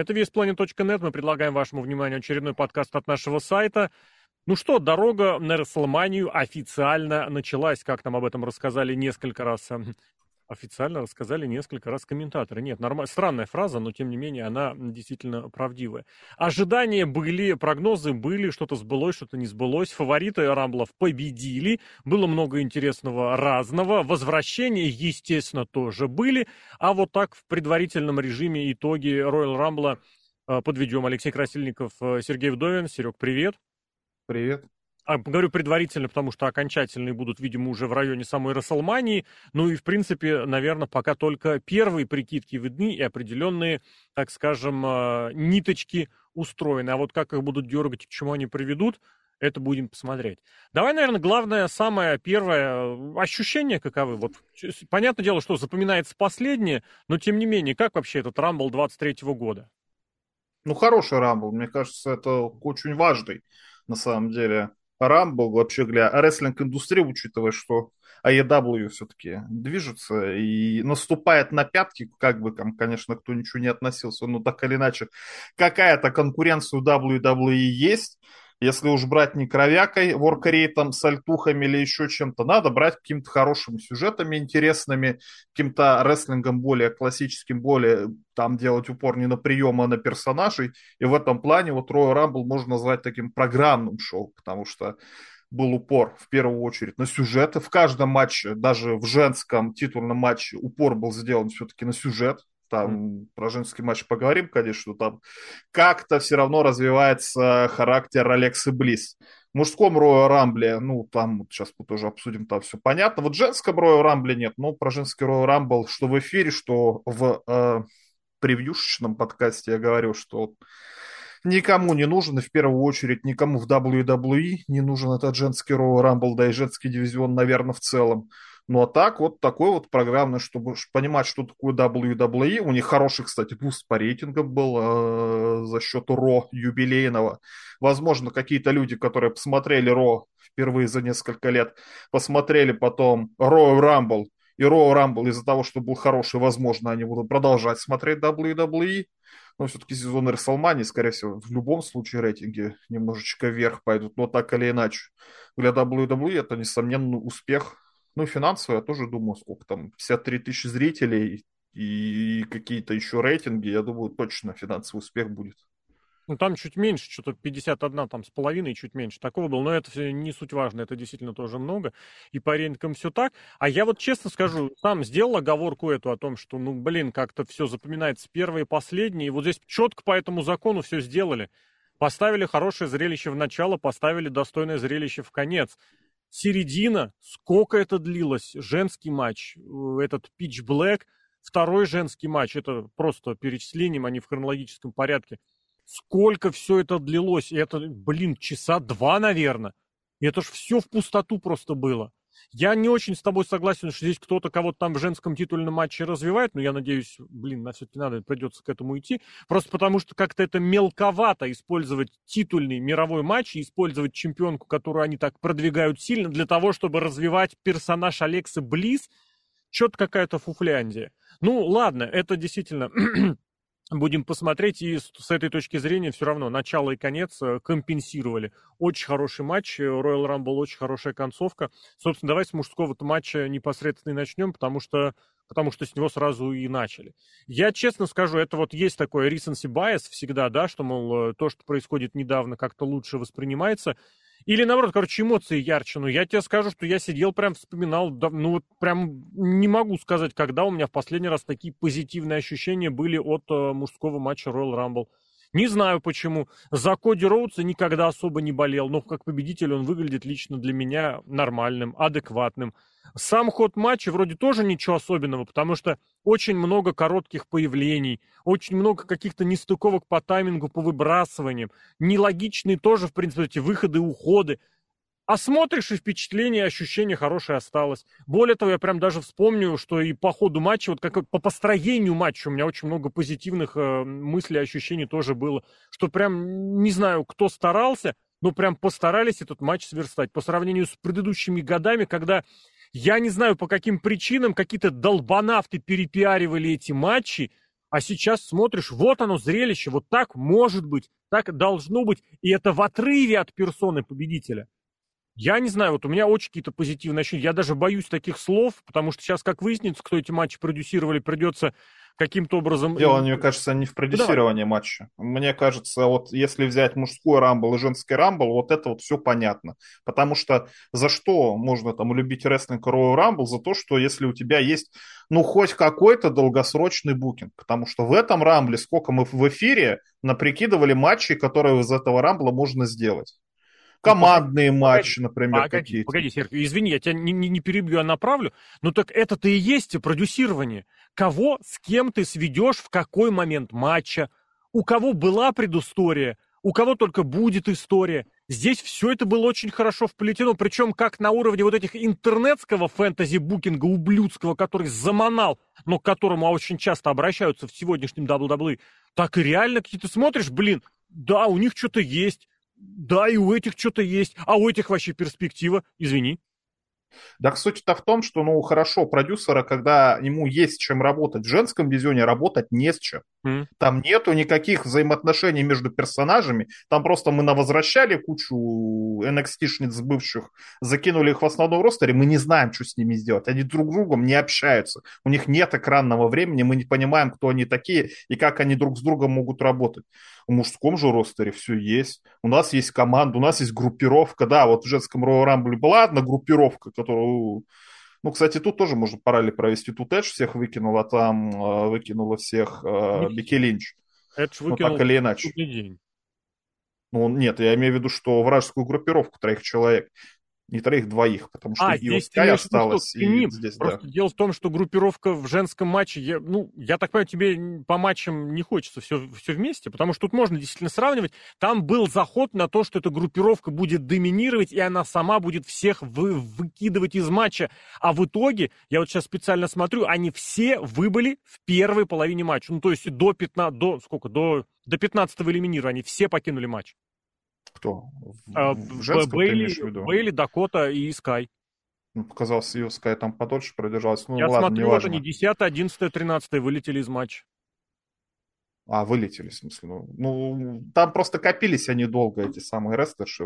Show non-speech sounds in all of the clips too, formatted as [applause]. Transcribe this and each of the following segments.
Это весьplanet.net. Мы предлагаем вашему вниманию очередной подкаст от нашего сайта. Ну что, дорога на Расселманию официально началась, как нам об этом рассказали несколько раз эм, официально рассказали несколько раз комментаторы. Нет, норм... странная фраза, но тем не менее она действительно правдивая. Ожидания были, прогнозы были, что-то сбылось, что-то не сбылось. Фавориты Рамблов победили. Было много интересного разного. Возвращения, естественно, тоже были. А вот так в предварительном режиме итоги Royal э, подведем. Алексей Красильников, э, Сергей Вдовин. Серег, привет. Привет. А, говорю предварительно, потому что окончательные будут, видимо, уже в районе самой Расселмании. Ну и, в принципе, наверное, пока только первые прикидки видны и определенные, так скажем, а, ниточки устроены. А вот как их будут дергать и к чему они приведут, это будем посмотреть. Давай, наверное, главное, самое первое, ощущение каковы. Вот, понятное дело, что запоминается последнее, но тем не менее, как вообще этот Рамбл 23 года? Ну, хороший Рамбл, мне кажется, это очень важный, на самом деле. Рамбл, вообще говоря, рестлинг-индустрия, учитывая, что AEW все-таки движется и наступает на пятки, как бы там, конечно, кто ничего не относился, но так или иначе, какая-то конкуренция у WWE есть, если уж брать не кровякой, воркрейтом, сальтухами или еще чем-то, надо брать какими-то хорошими сюжетами интересными, каким-то рестлингом более классическим, более там делать упор не на приемы, а на персонажей. И в этом плане вот Royal Rumble можно назвать таким программным шоу, потому что был упор в первую очередь на сюжеты. В каждом матче, даже в женском титульном матче, упор был сделан все-таки на сюжет там mm. про женский матч поговорим, конечно, там как-то все равно развивается характер Алексы Близ. В мужском Роя Рамбле, ну, там сейчас мы тоже обсудим, там все понятно. Вот в женском Роя Рамбле нет, но про женский Роя Рамбл, что в эфире, что в э, превьюшечном подкасте я говорю, что никому не нужен, и в первую очередь никому в WWE не нужен этот женский Royal Rumble, да и женский дивизион, наверное, в целом. Ну а так, вот такой вот программный, чтобы понимать, что такое WWE. У них хороший, кстати, буст по рейтингам был э, за счет RAW юбилейного. Возможно, какие-то люди, которые посмотрели RAW впервые за несколько лет, посмотрели потом Royal Rumble, и Роу Рамбл из-за того, что был хороший, возможно, они будут продолжать смотреть WWE. Но все-таки сезон Рестлмании, скорее всего, в любом случае рейтинги немножечко вверх пойдут, но так или иначе. Для WWE это, несомненно, успех ну, финансово я тоже думаю, сколько там, 53 тысячи зрителей и какие-то еще рейтинги, я думаю, точно финансовый успех будет. Ну, там чуть меньше, что-то 51 там с половиной, чуть меньше такого было, но это не суть важно, это действительно тоже много, и по рейтингам все так. А я вот честно скажу, сам сделал оговорку эту о том, что, ну, блин, как-то все запоминается первое и последнее, и вот здесь четко по этому закону все сделали. Поставили хорошее зрелище в начало, поставили достойное зрелище в конец середина, сколько это длилось, женский матч, э, этот Pitch Black, второй женский матч, это просто перечислением, не в хронологическом порядке. Сколько все это длилось, и это, блин, часа два, наверное. И это ж все в пустоту просто было. Я не очень с тобой согласен, что здесь кто-то кого-то там в женском титульном матче развивает, но я надеюсь, блин, на все-таки надо, придется к этому идти. Просто потому что как-то это мелковато использовать титульный мировой матч и использовать чемпионку, которую они так продвигают сильно, для того, чтобы развивать персонаж Алекса Близ. Что-то какая-то фуфляндия. Ну, ладно, это действительно будем посмотреть, и с этой точки зрения все равно начало и конец э, компенсировали. Очень хороший матч, Royal Rumble очень хорошая концовка. Собственно, давай с мужского матча непосредственно и начнем, потому что, потому что с него сразу и начали. Я честно скажу, это вот есть такой recency bias всегда, да, что, мол, э, то, что происходит недавно, как-то лучше воспринимается. Или наоборот, короче, эмоции ярче. Но я тебе скажу, что я сидел прям вспоминал, ну вот прям не могу сказать, когда у меня в последний раз такие позитивные ощущения были от э, мужского матча Royal Rumble. Не знаю почему. За Коди Роудса никогда особо не болел, но как победитель он выглядит лично для меня нормальным, адекватным. Сам ход матча вроде тоже ничего особенного, потому что очень много коротких появлений, очень много каких-то нестыковок по таймингу, по выбрасываниям, нелогичные тоже, в принципе, эти выходы, уходы. А смотришь, и впечатление, ощущение хорошее осталось. Более того, я прям даже вспомню, что и по ходу матча, вот как по построению матча у меня очень много позитивных э, мыслей, ощущений тоже было. Что прям, не знаю, кто старался, но прям постарались этот матч сверстать. По сравнению с предыдущими годами, когда я не знаю, по каким причинам какие-то долбанавты перепиаривали эти матчи, А сейчас смотришь, вот оно зрелище, вот так может быть, так должно быть, и это в отрыве от персоны победителя. Я не знаю, вот у меня очень какие-то позитивные ощущения. Я даже боюсь таких слов, потому что сейчас, как выяснится, кто эти матчи продюсировали, придется каким-то образом... Дело, мне кажется, не в продюсировании да. матча. Мне кажется, вот если взять мужской рамбл и женский рамбл, вот это вот все понятно. Потому что за что можно там любить рестлинг Royal Rumble? За то, что если у тебя есть, ну, хоть какой-то долгосрочный букинг. Потому что в этом рамбле, сколько мы в эфире наприкидывали матчей, которые из этого рамбла можно сделать. Ну, Командные ну, матчи, например, погоди, какие-то. Погоди, Серхио, извини, я тебя не, не, не перебью, а направлю. Ну так это-то и есть продюсирование. Кого с кем ты сведешь в какой момент матча, у кого была предыстория, у кого только будет история. Здесь все это было очень хорошо вплетено, причем как на уровне вот этих интернетского фэнтези-букинга ублюдского, который заманал, но к которому очень часто обращаются в сегодняшнем WWE, так и реально какие-то смотришь, блин, да, у них что-то есть, да, и у этих что-то есть, а у этих вообще перспектива, извини. Да, суть-то в том, что, ну, хорошо, продюсера, когда ему есть чем работать, в женском дивизионе работать не с чем. Там нету никаких взаимоотношений между персонажами. Там просто мы навозвращали кучу NXT-шниц бывших, закинули их в основном ростере, мы не знаем, что с ними сделать. Они друг с другом не общаются. У них нет экранного времени, мы не понимаем, кто они такие и как они друг с другом могут работать. В мужском же ростере все есть. У нас есть команда, у нас есть группировка. Да, вот в женском Royal Rumble была одна группировка, которую... Ну, кстати, тут тоже можно параллель провести. Тут Эдж всех выкинул, а там э, выкинула всех э, Бекки Линч. Эдж выкинул ну, так или иначе. день. Ну, нет, я имею в виду, что вражескую группировку троих человек не троих, двоих, потому что а, и здесь Скай осталось, и ним. здесь, Просто да. дело в том, что группировка в женском матче, я, ну, я так понимаю, тебе по матчам не хочется все, все вместе, потому что тут можно действительно сравнивать. Там был заход на то, что эта группировка будет доминировать, и она сама будет всех вы, выкидывать из матча. А в итоге, я вот сейчас специально смотрю, они все выбыли в первой половине матча. Ну, то есть до 15, до сколько, до, до 15 элиминирования, все покинули матч. Кто? В, а, в женском Бейли, ты в виду? Бейли, Дакота и Скай. Ну, показалось, ее Скай там подольше продержалась. Ну, Я ладно, смотрю, вот они 10, 11, 13 вылетели из матча. А, вылетели, в смысле. Ну, ну, там просто копились они долго, эти самые рестерши.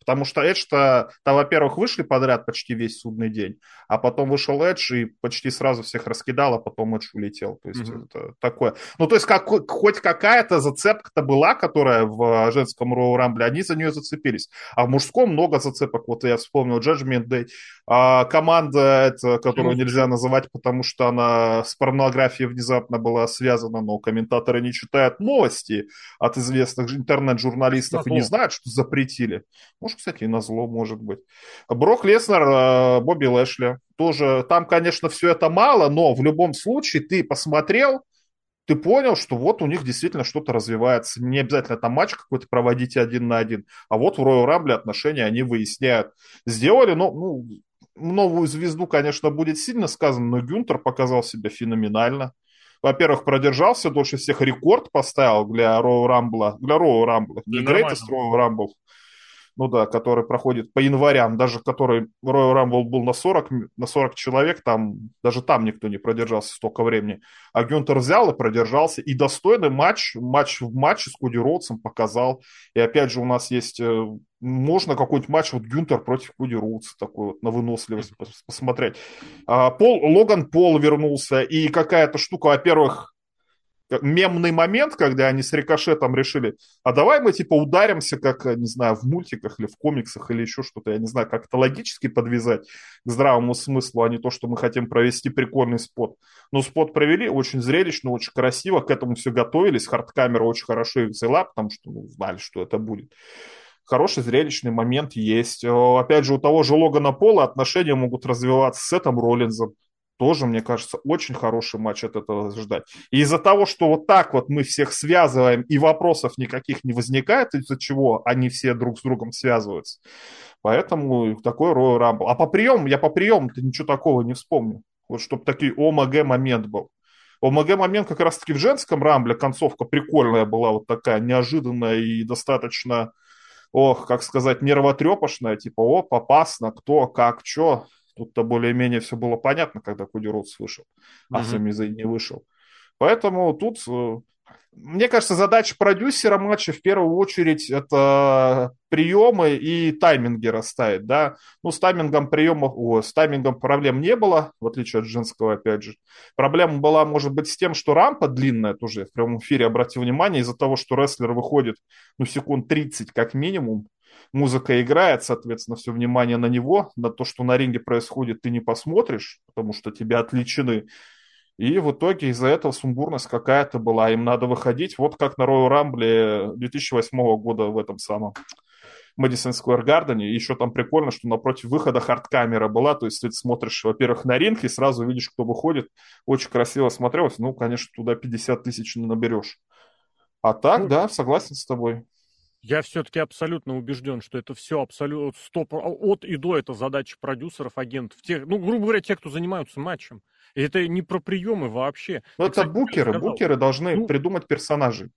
Потому что Эдж-то, там, во-первых, вышли подряд почти весь судный день, а потом вышел Эдж и почти сразу всех раскидал, а потом Эдж улетел. То есть mm-hmm. это такое. Ну, то есть как, хоть какая-то зацепка-то была, которая в женском Роу Рамбле, они за нее зацепились. А в мужском много зацепок. Вот я вспомнил Judgment Day. А команда, это, которую mm-hmm. нельзя называть, потому что она с порнографией внезапно была связана, но комментаторы не читают новости от известных интернет-журналистов и не знают, что запретили. Может, кстати, и на зло, может быть. Брок Леснер, э, Бобби Лэшли. Тоже там, конечно, все это мало, но в любом случае ты посмотрел, ты понял, что вот у них действительно что-то развивается. Не обязательно там матч какой-то проводить один на один, а вот в Royal Rumble отношения они выясняют. Сделали, ну, ну, новую звезду, конечно, будет сильно сказано, но Гюнтер показал себя феноменально во-первых, продержался дольше всех, рекорд поставил для Роу Рамбла, для Роу Рамбла, не Greatest Роу Рамбл, ну да, который проходит по январям, даже который Royal Rumble был на 40, на 40 человек, там даже там никто не продержался столько времени. А Гюнтер взял и продержался, и достойный матч, матч в матче с Коди Роудсом показал. И опять же у нас есть, э, можно какой-нибудь матч, вот Гюнтер против Коди Роудса, такой вот на выносливость посмотреть. А, Пол, Логан Пол вернулся, и какая-то штука, во-первых, мемный момент, когда они с рикошетом решили, а давай мы типа ударимся, как, не знаю, в мультиках или в комиксах или еще что-то, я не знаю, как это логически подвязать к здравому смыслу, а не то, что мы хотим провести прикольный спот. Но спот провели очень зрелищно, очень красиво, к этому все готовились, хардкамера очень хорошо их взяла, потому что ну, знали, что это будет хороший зрелищный момент есть. Опять же, у того же Логана Пола отношения могут развиваться с этим Роллинзом тоже, мне кажется, очень хороший матч от этого ждать. И из-за того, что вот так вот мы всех связываем, и вопросов никаких не возникает, из-за чего они все друг с другом связываются. Поэтому такой Royal Rumble. А по приему, я по приему-то ничего такого не вспомню. Вот чтобы такой ОМГ момент был. ОМГ момент как раз-таки в женском рамбле, концовка прикольная была, вот такая неожиданная и достаточно, ох, как сказать, нервотрепошная, типа, о, опасно, кто, как, что. Тут-то более-менее все было понятно, когда Роудс вышел, а mm-hmm. Сами не вышел. Поэтому тут мне кажется, задача продюсера матча в первую очередь это приемы и тайминги расставить, да. Ну, с таймингом приемов, о, с таймингом проблем не было, в отличие от женского, опять же. Проблема была, может быть, с тем, что рампа длинная, тоже в прямом эфире обратил внимание, из-за того, что рестлер выходит, ну, секунд 30 как минимум, музыка играет, соответственно, все внимание на него, на то, что на ринге происходит, ты не посмотришь, потому что тебя отвлечены и в итоге из-за этого сумбурность какая-то была. Им надо выходить. Вот как на Royal Rumble 2008 года в этом самом Мэдисон Сквер Гардене. Еще там прикольно, что напротив выхода хардкамера была. То есть ты смотришь, во-первых, на ринг и сразу видишь, кто выходит. Очень красиво смотрелось. Ну, конечно, туда 50 тысяч наберешь. А так, ну, да, согласен с тобой. Я все-таки абсолютно убежден, что это все абсолютно стоп, от и до это задача продюсеров, агентов, тех, ну, грубо говоря, тех, кто занимаются матчем. Это не про приемы вообще. Ну, это кстати, букеры. Букеры должны ну, придумать персонажей.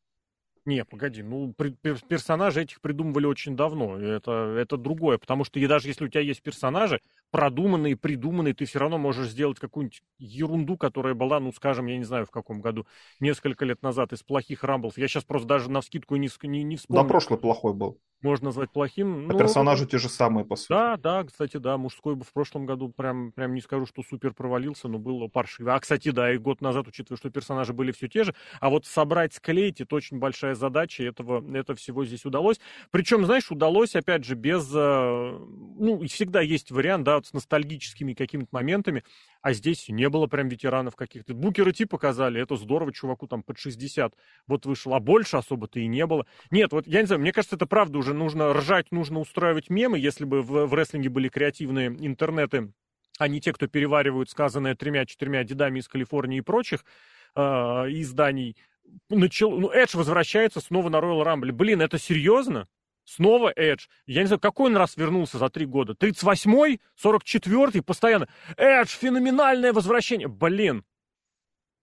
Не, погоди, ну, персонажи этих придумывали очень давно, это, это другое, потому что и даже если у тебя есть персонажи, продуманные, придуманные, ты все равно можешь сделать какую-нибудь ерунду, которая была, ну, скажем, я не знаю, в каком году, несколько лет назад из плохих рамблов. Я сейчас просто даже на вскидку не, не, не вспомню. Да, прошлый плохой был можно назвать плохим. А ну, персонажи те же самые, по сути. Да, да, кстати, да, мужской бы в прошлом году прям, прям не скажу, что супер провалился, но было паршиво. А, кстати, да, и год назад, учитывая, что персонажи были все те же, а вот собрать, склеить, это очень большая задача, этого, это всего здесь удалось. Причем, знаешь, удалось, опять же, без, э, ну, всегда есть вариант, да, с ностальгическими какими-то моментами, а здесь не было прям ветеранов каких-то. Букеры типа показали, это здорово, чуваку там под 60 вот вышел, а больше особо-то и не было. Нет, вот я не знаю, мне кажется, это правда уже нужно ржать, нужно устраивать мемы, если бы в, в рестлинге были креативные интернеты, а не те, кто переваривают сказанное тремя-четырьмя дедами из Калифорнии и прочих э, изданий. Начал, ну, Эдж возвращается снова на Royal Rumble. Блин, это серьезно? Снова Эдж. Я не знаю, какой он раз вернулся за три года? 38-й? 44-й? Постоянно. Эдж, феноменальное возвращение. Блин.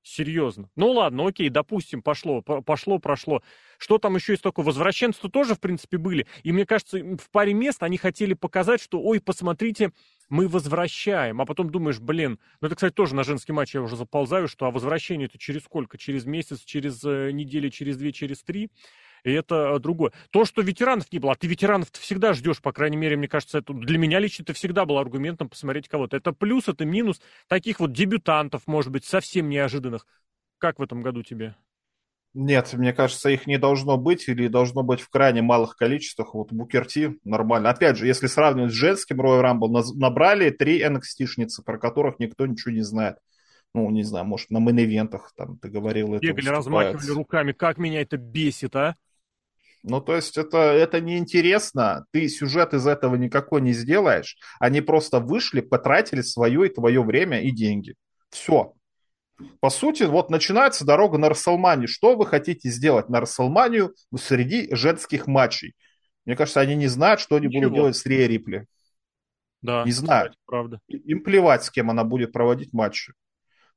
Серьезно. Ну ладно, окей, допустим, пошло, пошло, прошло. Что там еще есть такое? Возвращенцы тоже, в принципе, были. И мне кажется, в паре мест они хотели показать, что, ой, посмотрите, мы возвращаем. А потом думаешь, блин, ну это, кстати, тоже на женский матч я уже заползаю, что а возвращение это через сколько? Через месяц, через э, неделю, через две, через три? И это э, другое. То, что ветеранов не было, а ты ветеранов ты всегда ждешь, по крайней мере, мне кажется, это для меня лично это всегда был аргументом посмотреть кого-то. Это плюс, это минус таких вот дебютантов, может быть, совсем неожиданных. Как в этом году тебе? Нет, мне кажется, их не должно быть или должно быть в крайне малых количествах. Вот Букерти нормально. Опять же, если сравнивать с женским Royal Rumble, набрали три NXT-шницы, про которых никто ничего не знает. Ну, не знаю, может, на мейн-ивентах, там, ты говорил, это Бегали, размахивали руками. Как меня это бесит, а? Ну, то есть это, это неинтересно, ты сюжет из этого никакой не сделаешь. Они просто вышли, потратили свое и твое время и деньги. Все. По сути, вот начинается дорога на Расселманию. Что вы хотите сделать на Расселманию среди женских матчей? Мне кажется, они не знают, что они Ничего. будут делать с Рия Рипли. Да, не знают. Кстати, правда. Им плевать, с кем она будет проводить матчи.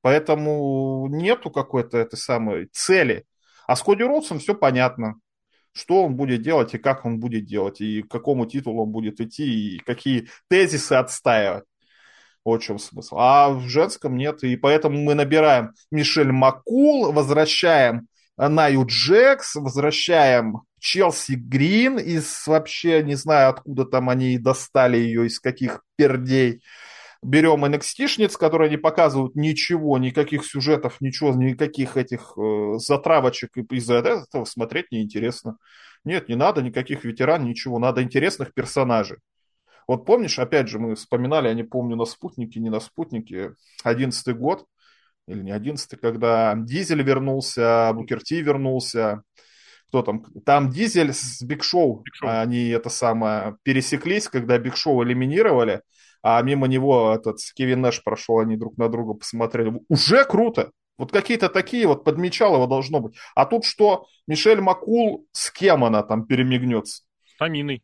Поэтому нету какой-то этой самой цели. А с Коди Роудсом все понятно что он будет делать и как он будет делать, и к какому титулу он будет идти, и какие тезисы отстаивать. Вот в чем смысл. А в женском нет, и поэтому мы набираем Мишель Макул, возвращаем Наю Джекс, возвращаем Челси Грин из вообще, не знаю, откуда там они достали ее, из каких пердей берем NXT-шниц, которые не показывают ничего, никаких сюжетов, ничего, никаких этих э, затравочек, и из-за этого смотреть неинтересно. Нет, не надо никаких ветеран, ничего, надо интересных персонажей. Вот помнишь, опять же, мы вспоминали, я не помню, на спутнике, не на спутнике, одиннадцатый год, или не одиннадцатый, когда Дизель вернулся, Букер Ти вернулся, кто там, там Дизель с Биг Шоу, они это самое пересеклись, когда Биг Шоу элиминировали, а мимо него этот Кевин Нэш прошел, они друг на друга посмотрели. Уже круто. Вот какие-то такие вот подмечал его должно быть. А тут что? Мишель Макул, с кем она там перемигнется? С Таминой.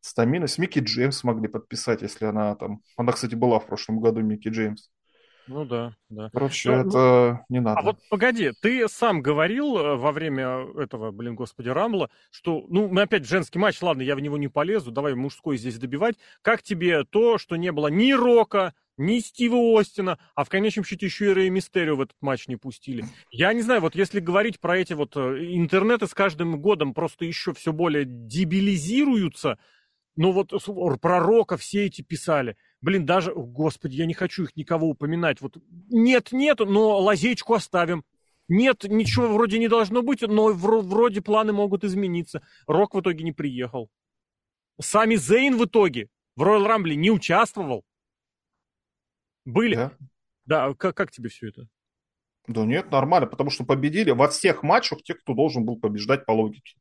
С Таминой, с Микки Джеймс могли подписать, если она там... Она, кстати, была в прошлом году, Микки Джеймс. Ну да, да. Короче, ну, это ну, не надо. А вот погоди, ты сам говорил э, во время этого, блин, господи, Рамбла, что, ну, мы опять женский матч, ладно, я в него не полезу, давай мужской здесь добивать. Как тебе то, что не было ни Рока, ни Стива Остина, а в конечном счете еще и Рэй Мистерио в этот матч не пустили. Я не знаю, вот если говорить про эти вот э, интернеты с каждым годом просто еще все более дебилизируются, ну вот про Рока все эти писали. Блин, даже, господи, я не хочу их никого упоминать. Вот нет, нет, но лазейку оставим. Нет, ничего вроде не должно быть, но вроде планы могут измениться. Рок в итоге не приехал. Сами Зейн в итоге в Роyal Рамбле не участвовал. Были. Да, да как, как тебе все это? Да нет, нормально, потому что победили во всех матчах те, кто должен был побеждать по логике.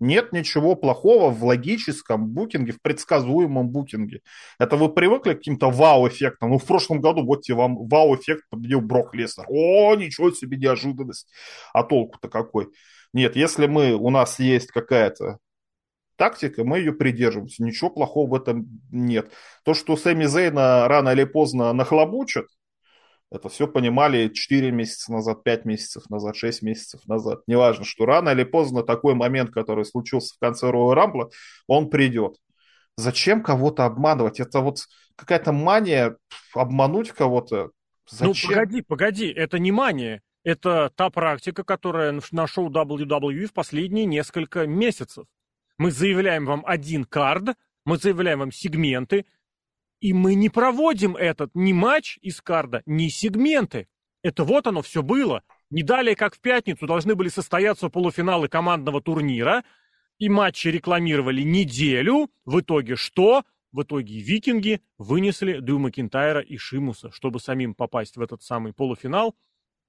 Нет ничего плохого в логическом букинге, в предсказуемом букинге. Это вы привыкли к каким-то вау-эффектам. Ну, в прошлом году, вот тебе вам вау-эффект победил Брок Леснер. О, ничего себе неожиданность. А толку-то какой? Нет, если мы, у нас есть какая-то тактика, мы ее придерживаемся. Ничего плохого в этом нет. То, что Сэмми Зейна рано или поздно нахлобучат, это все понимали 4 месяца назад, 5 месяцев назад, 6 месяцев назад. Неважно, что рано или поздно такой момент, который случился в конце Роя Рамбла, он придет. Зачем кого-то обманывать? Это вот какая-то мания обмануть кого-то. Ну, Зачем? Ну, погоди, погоди, это не мания. Это та практика, которая на шоу WWE в последние несколько месяцев. Мы заявляем вам один кард, мы заявляем вам сегменты, и мы не проводим этот ни матч из карда, ни сегменты. Это вот оно все было. Не далее, как в пятницу, должны были состояться полуфиналы командного турнира, и матчи рекламировали неделю. В итоге что? В итоге викинги вынесли Дрю Макинтайра и Шимуса, чтобы самим попасть в этот самый полуфинал.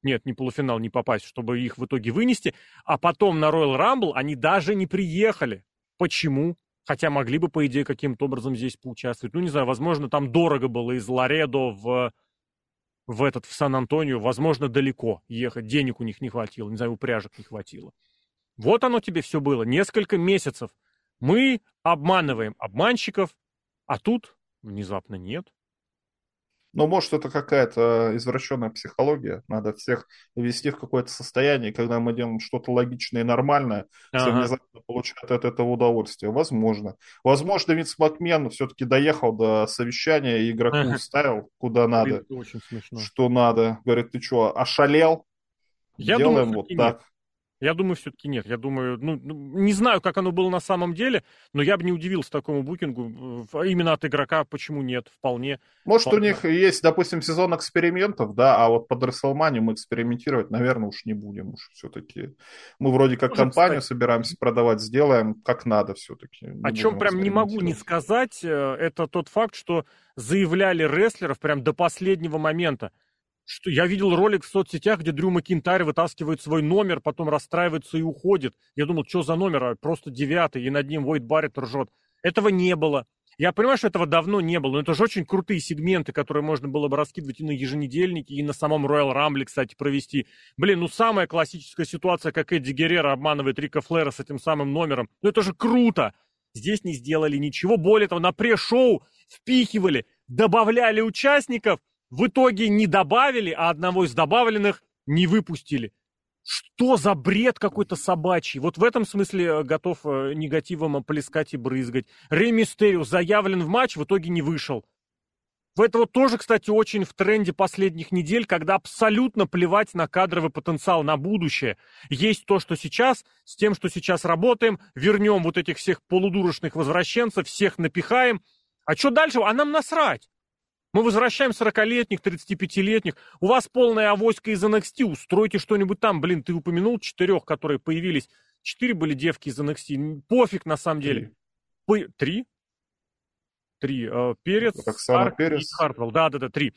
Нет, не полуфинал, не попасть, чтобы их в итоге вынести. А потом на Royal Rumble они даже не приехали. Почему? Хотя могли бы, по идее, каким-то образом здесь поучаствовать. Ну, не знаю, возможно, там дорого было из Ларедо в, в этот, в Сан-Антонио. Возможно, далеко ехать. Денег у них не хватило. Не знаю, упряжек не хватило. Вот оно тебе все было. Несколько месяцев. Мы обманываем обманщиков, а тут внезапно нет. Но может это какая-то извращенная психология. Надо всех ввести в какое-то состояние, когда мы делаем что-то логичное и нормальное, ага. все внезапно получают от этого удовольствие. Возможно. Возможно, Винс Макмен все-таки доехал до совещания и игроку ага. ставил куда надо. Это очень смешно. Что надо. Говорит, ты что, ошалел? Я Делаем думаю, вот так. Я думаю, все-таки нет. Я думаю, ну, ну, не знаю, как оно было на самом деле, но я бы не удивился такому букингу. Именно от игрока почему нет, вполне. Может, вполне. у них есть, допустим, сезон экспериментов, да, а вот под Расселмани мы экспериментировать, наверное, уж не будем уж все-таки. Мы вроде как Тоже, компанию кстати. собираемся продавать, сделаем как надо все-таки. О чем прям не могу не сказать, э, это тот факт, что заявляли рестлеров прям до последнего момента что я видел ролик в соцсетях, где Дрю Макинтайр вытаскивает свой номер, потом расстраивается и уходит. Я думал, что за номер? А просто девятый, и над ним Войд Барретт ржет. Этого не было. Я понимаю, что этого давно не было, но это же очень крутые сегменты, которые можно было бы раскидывать и на еженедельнике, и на самом Royal Rumble, кстати, провести. Блин, ну самая классическая ситуация, как Эдди Геррера обманывает Рика Флера с этим самым номером. Ну это же круто! Здесь не сделали ничего. Более того, на пре-шоу впихивали, добавляли участников – в итоге не добавили, а одного из добавленных не выпустили. Что за бред какой-то собачий? Вот в этом смысле э, готов э, негативом оплескать и брызгать. Рей Мистерио заявлен в матч, в итоге не вышел. В это вот тоже, кстати, очень в тренде последних недель, когда абсолютно плевать на кадровый потенциал, на будущее. Есть то, что сейчас, с тем, что сейчас работаем, вернем вот этих всех полудурочных возвращенцев, всех напихаем. А что дальше? А нам насрать. Мы возвращаем 40-летних, 35-летних. У вас полная авоська из NXT. Устройте что-нибудь там. Блин, ты упомянул четырех, которые появились. Четыре были девки из NXT. Пофиг на самом деле. Три? Три? Три. Э, Перец, Старк Перец. и Хартвелл. Да-да-да, три.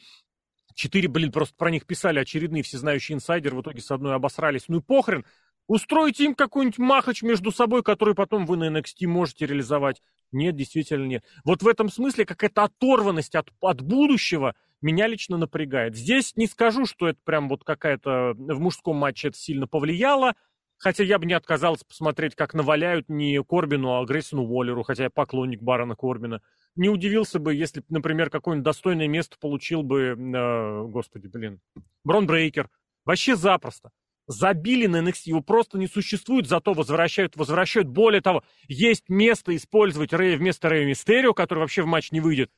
Четыре, блин, просто про них писали очередные всезнающие инсайдеры. В итоге с одной обосрались. Ну и похрен. Устройте им какой-нибудь махач между собой, который потом вы на NXT можете реализовать. Нет, действительно нет. Вот в этом смысле какая-то оторванность от, от будущего меня лично напрягает. Здесь не скажу, что это прям вот какая-то в мужском матче это сильно повлияло, хотя я бы не отказался посмотреть, как наваляют не Корбину, а Грейсону Уоллеру, хотя я поклонник Барона Корбина. Не удивился бы, если, например, какое-нибудь достойное место получил бы, э, господи, блин, Брон Брейкер. Вообще запросто забили на NXT, его просто не существует, зато возвращают, возвращают. Более того, есть место использовать Рэя вместо Рэя Мистерио, который вообще в матч не выйдет.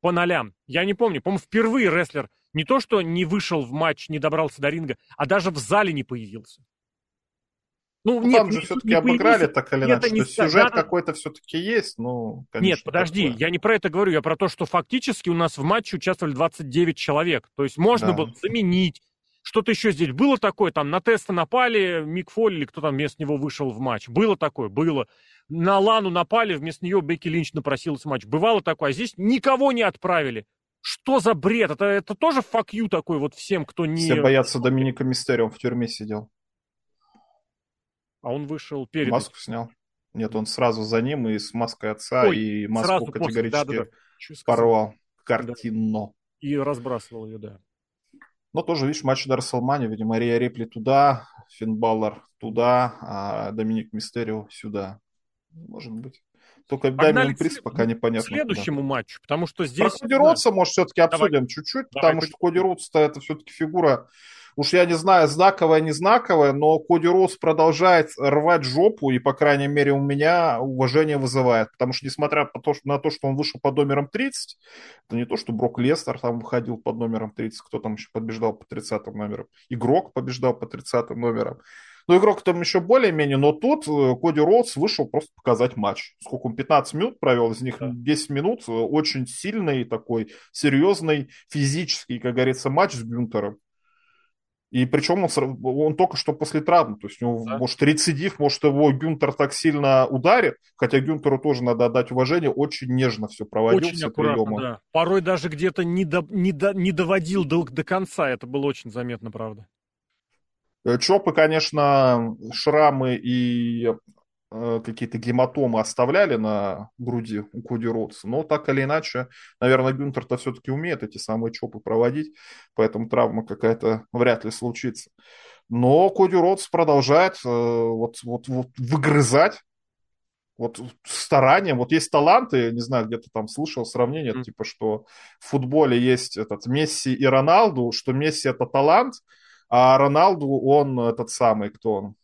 по нолям. Я не помню, по-моему, впервые рестлер не то, что не вышел в матч, не добрался до ринга, а даже в зале не появился. Ну, ну нет, там же все-таки обыграли так или иначе, не... сюжет надо... какой-то все-таки есть, ну, конечно. Нет, подожди, такое. я не про это говорю, я про то, что фактически у нас в матче участвовали 29 человек. То есть можно да. было заменить, что-то еще здесь было такое, там на теста напали, Мик Фолли или кто там вместо него вышел в матч. Было такое, было. На Лану напали, вместо нее Бекки Линч напросилась в матч. Бывало такое, а здесь никого не отправили. Что за бред? Это, это тоже факью такой вот всем, кто не... Все боятся Доминика Мистерио, в тюрьме сидел. А он вышел перед... Маску снял. Нет, он сразу за ним и с маской отца, Ой, и маску категорически после, да, да, да. порвал. Картинно. И разбрасывал ее, да. Но тоже, видишь, матч до Расселмани, видимо, Рия Рипли туда, Финн Баллар туда, а Доминик Мистерио сюда. Может быть. Только Дамиан Приз пока непонятно. К следующему куда. матчу, потому что здесь... Про Коди Ротса, может, все-таки обсудим чуть-чуть, потому что Коди Ротс-то это все-таки фигура Уж я не знаю, знаковая, не знаковая, но Коди Роуз продолжает рвать жопу, и, по крайней мере, у меня уважение вызывает. Потому что, несмотря на то, что он вышел под номером 30, это не то, что Брок Лестер там выходил под номером 30, кто там еще побеждал по 30 номерам. Игрок побеждал по 30 номерам. Ну, игрок там еще более-менее, но тут э, Коди Роудс вышел просто показать матч. Сколько он, 15 минут провел, из них 10 минут, э, очень сильный такой, серьезный, физический, как говорится, матч с Гюнтером. И причем он, он только что после травмы, то есть у него, да. может, рецидив, может, его Гюнтер так сильно ударит, хотя Гюнтеру тоже надо отдать уважение, очень нежно все проводил, очень все приемы. Да. Порой даже где-то не, до, не, до, не доводил до, до конца, это было очень заметно, правда. Э, Чопы, конечно, шрамы и какие-то гематомы оставляли на груди у Коди Роудса, но так или иначе, наверное, Гюнтер-то все-таки умеет эти самые чопы проводить, поэтому травма какая-то вряд ли случится. Но Коди Роудс продолжает э, вот, вот, вот выгрызать вот старанием, вот есть таланты, не знаю, где-то там слышал сравнение, mm. типа, что в футболе есть этот Месси и Роналду, что Месси это талант, а Роналду он этот самый, кто он,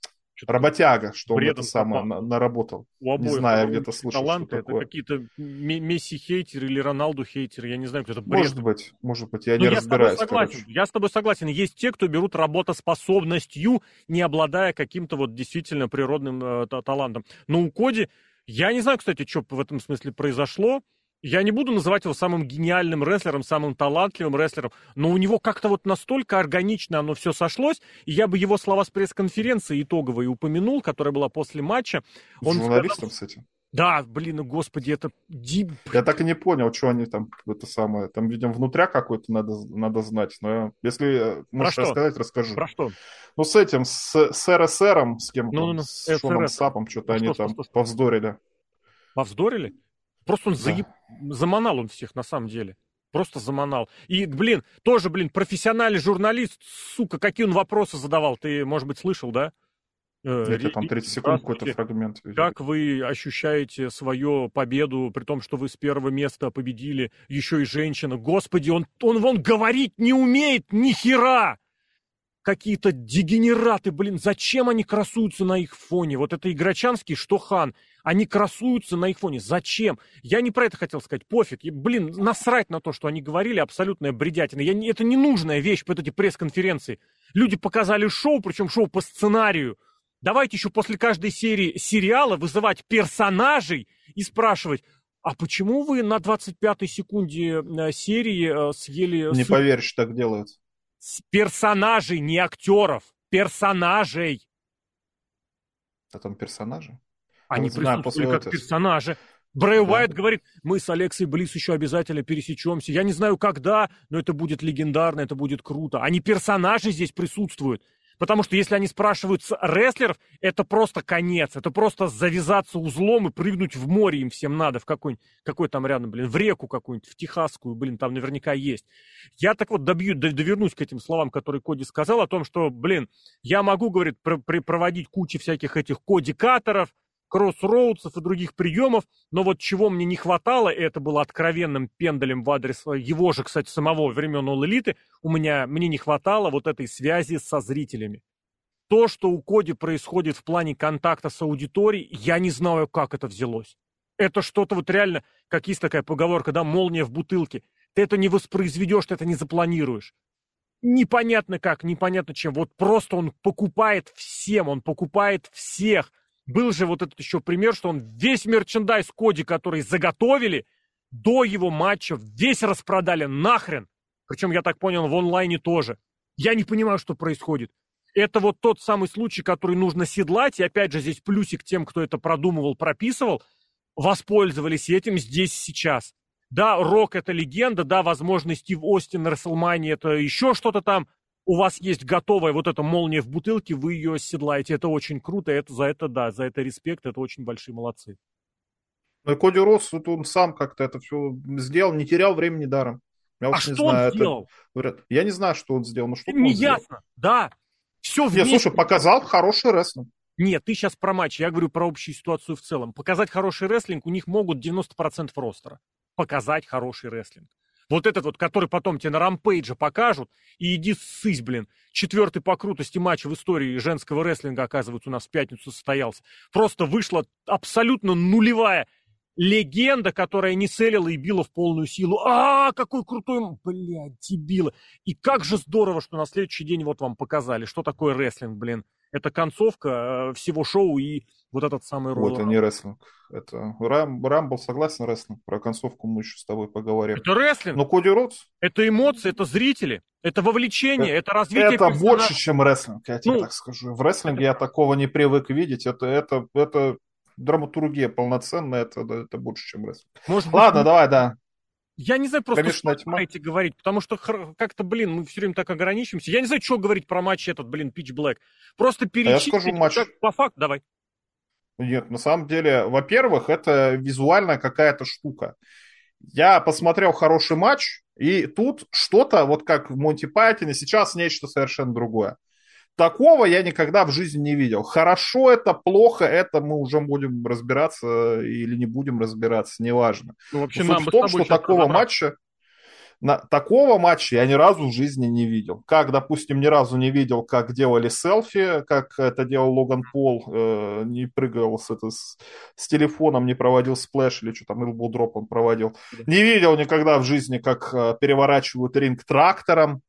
Работяга, что он это самое на, наработал. У обоих не знаю, где-то слышал, таланты, это какие-то Месси-хейтеры или Роналду-хейтеры, я не знаю, кто это бред. Может быть, может быть, я Но ну, не я разбираюсь. С согласен, короче. я с тобой согласен. Есть те, кто берут работоспособностью, не обладая каким-то вот действительно природным э, талантом. Но у Коди, я не знаю, кстати, что в этом смысле произошло. Я не буду называть его самым гениальным рестлером, самым талантливым рестлером, но у него как-то вот настолько органично оно все сошлось, и я бы его слова с пресс-конференции итоговой упомянул, которая была после матча. Он журналистом, сказал... кстати. Да, блин, ну господи, это... Я так и не понял, что они там, это самое, там, видимо, внутря какой-то надо, надо знать, но если э, можешь Про рассказать, расскажи. Про что? Ну, с этим, с, с РСРом, с кем ну, ну, ну, с Шоном Сапом, что-то ну, они что, там что, что, повздорили. Повздорили? Просто он да. заеб... заманал он всех на самом деле. Просто заманал. И, блин, тоже, блин, профессиональный журналист, сука, какие он вопросы задавал. Ты, может быть, слышал, да? Это там 30 секунд какой-то фрагмент. Как вы ощущаете свою победу, при том, что вы с первого места победили, еще и женщина? Господи, он, он вон говорить не умеет ни хера! Какие-то дегенераты, блин, зачем они красуются на их фоне? Вот это Играчанский, что Хан. Они красуются на их фоне. Зачем? Я не про это хотел сказать. Пофиг. Блин, насрать на то, что они говорили. Абсолютная бредятина. Я, это ненужная вещь, по эти пресс-конференции. Люди показали шоу, причем шоу по сценарию. Давайте еще после каждой серии сериала вызывать персонажей и спрашивать, а почему вы на 25-й секунде э, серии э, съели... Не суп... поверишь, так делают. С персонажей, не актеров. Персонажей. А там персонажи? Они вот, присутствовали как этого. персонажи. Брэй да. Уайт говорит, мы с Алексой Близ еще обязательно пересечемся. Я не знаю когда, но это будет легендарно, это будет круто. Они персонажи здесь присутствуют. Потому что если они спрашивают с рестлеров, это просто конец. Это просто завязаться узлом и прыгнуть в море им всем надо. В какой, какой там рядом, блин, в реку какую-нибудь, в Техасскую, блин, там наверняка есть. Я так вот добью, довернусь к этим словам, которые Коди сказал, о том, что, блин, я могу, говорит, про проводить кучу всяких этих кодикаторов, кроссроудсов и других приемов, но вот чего мне не хватало, и это было откровенным пендалем в адрес его же, кстати, самого времен All Elite, у меня, мне не хватало вот этой связи со зрителями. То, что у Коди происходит в плане контакта с аудиторией, я не знаю, как это взялось. Это что-то вот реально, как есть такая поговорка, да, молния в бутылке. Ты это не воспроизведешь, ты это не запланируешь. Непонятно как, непонятно чем. Вот просто он покупает всем, он покупает всех. Был же вот этот еще пример, что он весь мерчендайз Коди, который заготовили, до его матча весь распродали нахрен. Причем, я так понял, в онлайне тоже. Я не понимаю, что происходит. Это вот тот самый случай, который нужно седлать. И опять же, здесь плюсик тем, кто это продумывал, прописывал. Воспользовались этим здесь сейчас. Да, Рок это легенда, да, возможно, Стив Остин, Расселмани это еще что-то там. У вас есть готовая вот эта молния в бутылке, вы ее седлаете. Это очень круто, это, за это, да, за это респект, это очень большие молодцы. Ну и Коди Росс, вот он сам как-то это все сделал, не терял времени даром. Я а что знаю, он сделал? Это... Я не знаю, что он сделал, но что Не ясно, да. Все вместе. Нет, слушай, показал хороший рестлинг. Нет, ты сейчас про матч, я говорю про общую ситуацию в целом. Показать хороший рестлинг у них могут 90% ростера показать хороший рестлинг. Вот этот вот, который потом тебе на рампейдже покажут, и иди ссысь, блин. Четвертый по крутости матч в истории женского рестлинга, оказывается, у нас в пятницу состоялся. Просто вышла абсолютно нулевая легенда, которая не целила и била в полную силу. А, какой крутой, блядь, дебилы. И как же здорово, что на следующий день вот вам показали, что такое рестлинг, блин. Это концовка э, всего шоу и вот этот самый ролл. Это не рестлинг. Это Рам, Рамбл согласен рестлинг. Про концовку мы еще с тобой поговорим. Это рестлинг. Но Коди Родс... Это эмоции, это зрители. Это вовлечение, это, это развитие Это персонажа. больше, чем рестлинг, я тебе ну, так скажу. В рестлинге это... я такого не привык видеть. Это, это, это драматургия полноценная, это, это больше, чем рестлинг. Может Ладно, быть, давай, да. Я не знаю просто, Конечно, что эти говорить, потому что как-то, блин, мы все время так ограничимся. Я не знаю, что говорить про матч этот, блин, Pitch Black. Просто перечислить. А я скажу матч. По факту, давай. Нет, на самом деле, во-первых, это визуальная какая-то штука. Я посмотрел хороший матч, и тут что-то, вот как в Монти Пайтоне, сейчас нечто совершенно другое. Такого я никогда в жизни не видел. Хорошо это, плохо это, мы уже будем разбираться или не будем разбираться, неважно. Ну, вообще, Суть в том, что такого матча, на, такого матча я ни разу в жизни не видел. Как, допустим, ни разу не видел, как делали селфи, как это делал Логан Пол, э, не прыгал с, это, с, с телефоном, не проводил splash или что там, elbow drop он проводил. Не видел никогда в жизни, как э, переворачивают ринг трактором.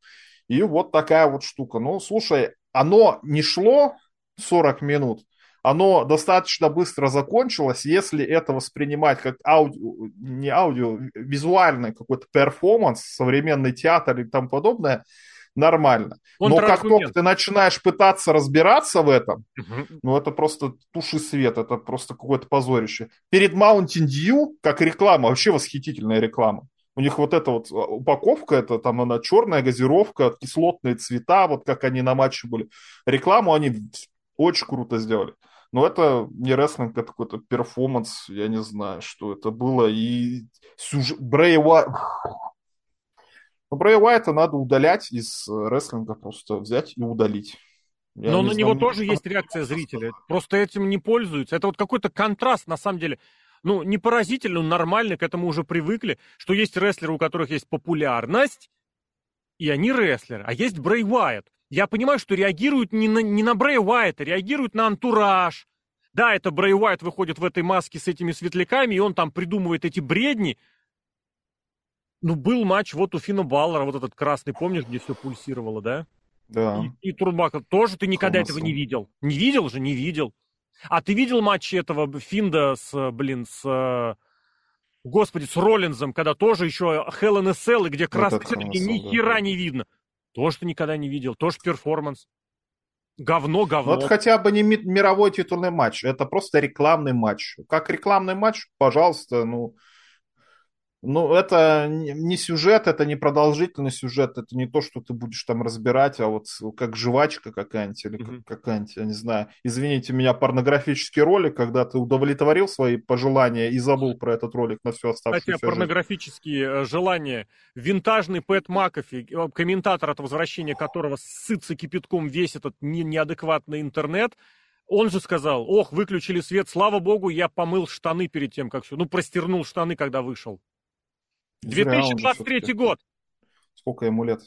И вот такая вот штука. Ну, слушай, оно не шло 40 минут, оно достаточно быстро закончилось, если это воспринимать как аудио, не аудио, визуальный какой-то перформанс, современный театр и тому подобное, нормально. Он Но как только ты начинаешь пытаться разбираться в этом, угу. ну это просто туши свет, это просто какое-то позорище. Перед Mountain Dew, как реклама, вообще восхитительная реклама. У них вот эта вот а, упаковка, это там она черная газировка, кислотные цвета, вот как они на матче были. Рекламу они очень круто сделали. Но это не рестлинг, это какой-то перформанс, я не знаю, что это было. И сюжет... Брэй Уайт... [sighs] Ну, Брэй Уайта надо удалять из рестлинга, просто взять и удалить. Я Но на знаю, него тоже есть реакция зрителя. Просто этим не пользуются. Это вот какой-то контраст, на самом деле ну, не поразительно, но нормально, к этому уже привыкли, что есть рестлеры, у которых есть популярность, и они рестлеры, а есть Брей Уайт. Я понимаю, что реагируют не на, не на Брей Уайта, реагируют на антураж. Да, это Брей Уайт выходит в этой маске с этими светляками, и он там придумывает эти бредни. Ну, был матч вот у Фина Баллера, вот этот красный, помнишь, где все пульсировало, да? Да. И, и Турбака тоже ты никогда Хамасу. этого не видел. Не видел же, не видел. А ты видел матч этого Финда с, блин, с... Господи, с Роллинзом, когда тоже еще Hell in a Cell, где красный вот цвет, ни хера да. не видно. Тоже ты никогда не видел, тоже перформанс. Говно, говно. Вот хотя бы не мировой титульный матч, это просто рекламный матч. Как рекламный матч, пожалуйста, ну, ну, это не сюжет, это не продолжительный сюжет, это не то, что ты будешь там разбирать, а вот как жвачка какая-нибудь или mm-hmm. какая-нибудь, я не знаю, извините меня, порнографический ролик, когда ты удовлетворил свои пожелания и забыл про этот ролик на всю оставшуюся Кстати, порнографические э, желания. Винтажный Пэт Макафи, э, комментатор от возвращения которого сытся кипятком весь этот не неадекватный интернет, он же сказал, ох, выключили свет, слава богу, я помыл штаны перед тем, как все, ну, простернул штаны, когда вышел. 2023 год. Сколько ему лет?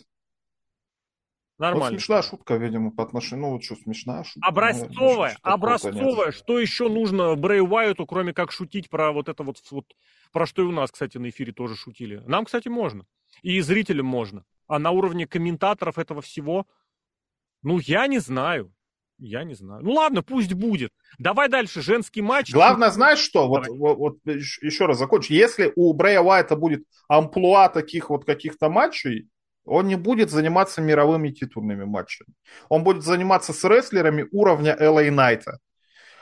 Нормально. Вот смешная шутка, видимо, по отношению... Ну, вот что, смешная шутка? Образцовая, что образцовая. Что еще нужно Брэй Уайту, кроме как шутить про вот это вот, вот... Про что и у нас, кстати, на эфире тоже шутили. Нам, кстати, можно. И зрителям можно. А на уровне комментаторов этого всего... Ну, я не знаю. Я не знаю. Ну ладно, пусть будет. Давай дальше, женский матч. Главное, знаешь что? Вот, вот, вот еще раз закончу. Если у Брэя Уайта будет амплуа таких вот каких-то матчей, он не будет заниматься мировыми титульными матчами. Он будет заниматься с рестлерами уровня LA Найта.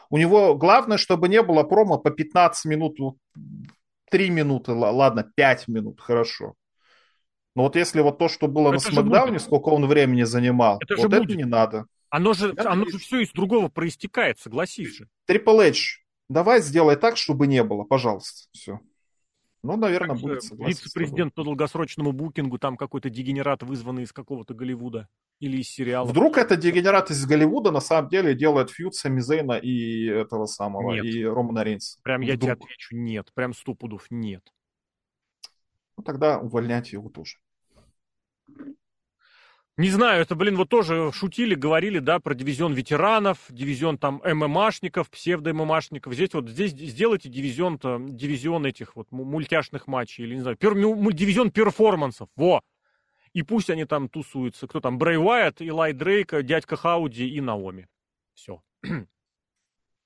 У него главное, чтобы не было промо по 15 минут, 3 минуты, ладно, 5 минут, хорошо. Но вот если вот то, что было это на Смакдауне, сколько он времени занимал, это вот это будет. не надо. Оно же, да, оно же все из другого проистекает, согласись же. Triple H, давай сделай так, чтобы не было, пожалуйста. Все. Ну, наверное, будет Вице-президент по долгосрочному букингу, там какой-то дегенерат, вызванный из какого-то Голливуда или из сериала. Вдруг это дегенерат из Голливуда на самом деле делает фьюд Сами Зейна и этого самого, нет. и Романа Рейнса. Прям Вдруг. я тебе отвечу, нет. Прям сто пудов нет. Ну, тогда увольняйте его тоже. Не знаю, это, блин, вот тоже шутили, говорили, да, про дивизион ветеранов, дивизион там ММАшников, псевдо-ММАшников. Здесь вот, здесь сделайте дивизион, -то, дивизион этих вот мультяшных матчей, или, не знаю, пер, дивизион перформансов, во! И пусть они там тусуются. Кто там? Брэй Уайт, Илай Дрейк, дядька Хауди и Наоми. Все.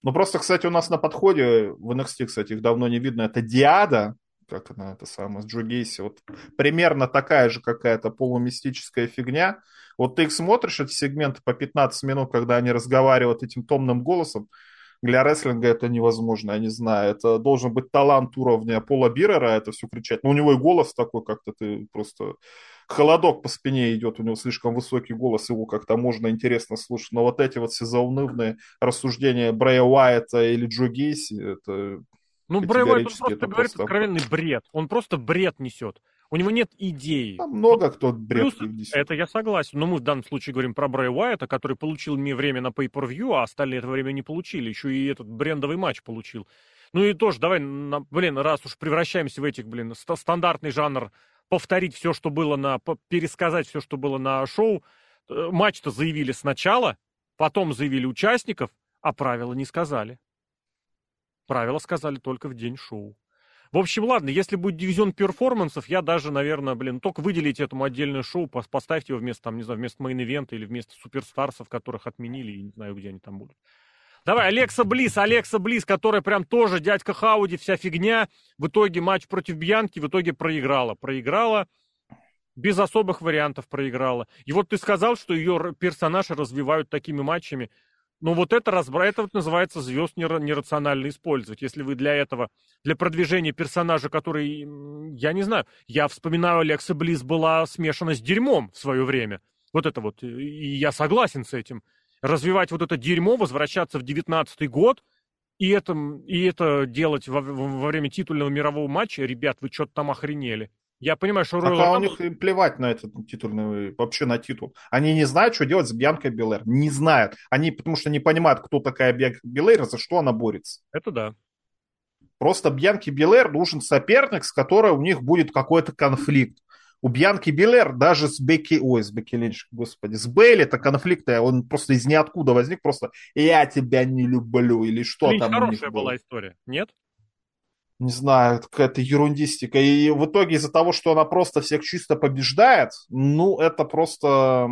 Ну, просто, кстати, у нас на подходе, в NXT, кстати, их давно не видно, это Диада, как она это самое, с Джо Гейси, вот примерно такая же какая-то полумистическая фигня. Вот ты их смотришь, эти сегменты по 15 минут, когда они разговаривают этим томным голосом, для рестлинга это невозможно, я не знаю. Это должен быть талант уровня Пола Бирера, это все кричать. Но у него и голос такой, как-то ты просто... Холодок по спине идет, у него слишком высокий голос, его как-то можно интересно слушать. Но вот эти вот все заунывные рассуждения Брэя Уайта или Джо Гейси, это ну, Брэй Уайт, он просто говорит просто... откровенный бред. Он просто бред несет. У него нет идеи. Там много кто бред Плюс, несет. Это я согласен. Но мы в данном случае говорим про Брэя Уайта, который получил мне время на Pay-Per-View, а остальные это время не получили. Еще и этот брендовый матч получил. Ну и тоже, давай, на, блин, раз уж превращаемся в этих, блин, стандартный жанр, повторить все, что было на... пересказать все, что было на шоу. Э, матч-то заявили сначала, потом заявили участников, а правила не сказали. Правила сказали только в день шоу. В общем, ладно, если будет дивизион перформансов, я даже, наверное, блин, только выделите этому отдельное шоу, поставьте его вместо, там, не знаю, вместо main event а или вместо Superstars ов, которых отменили, и не знаю, где они там будут. Давай, Алекса Блисс, Алекса Блисс, которая прям тоже дядька Хауди, вся фигня. В итоге матч против Бьянки в итоге проиграла. Проиграла, без особых вариантов проиграла. И вот ты сказал, что ее персонажи развивают такими матчами. Ну вот это, разбра... это вот называется звезд нерационально использовать. Если вы для этого, для продвижения персонажа, который, я не знаю, я вспоминаю, Алекса Близ была смешана с дерьмом в свое время. Вот это вот, и я согласен с этим. Развивать вот это дерьмо, возвращаться в девятнадцатый год, и это, и это делать во, во время титульного мирового матча, ребят, вы что-то там охренели. Я понимаю, что Royal а у них им плевать на этот титульный, вообще на титул. Они не знают, что делать с Бьянкой Белэр. Не знают. Они, потому что не понимают, кто такая Бьянка Белэр, за что она борется. Это да. Просто Бьянке Белэр нужен соперник, с которой у них будет какой-то конфликт. У Бьянки Белэр даже с Бекки, ой, с Бекки Линч, господи, с Бейли это конфликт, он просто из ниоткуда возник, просто «я тебя не люблю» или что Линч там. хорошая была история, нет? Не знаю, какая-то ерундистика. И в итоге из-за того, что она просто всех чисто побеждает, ну, это просто,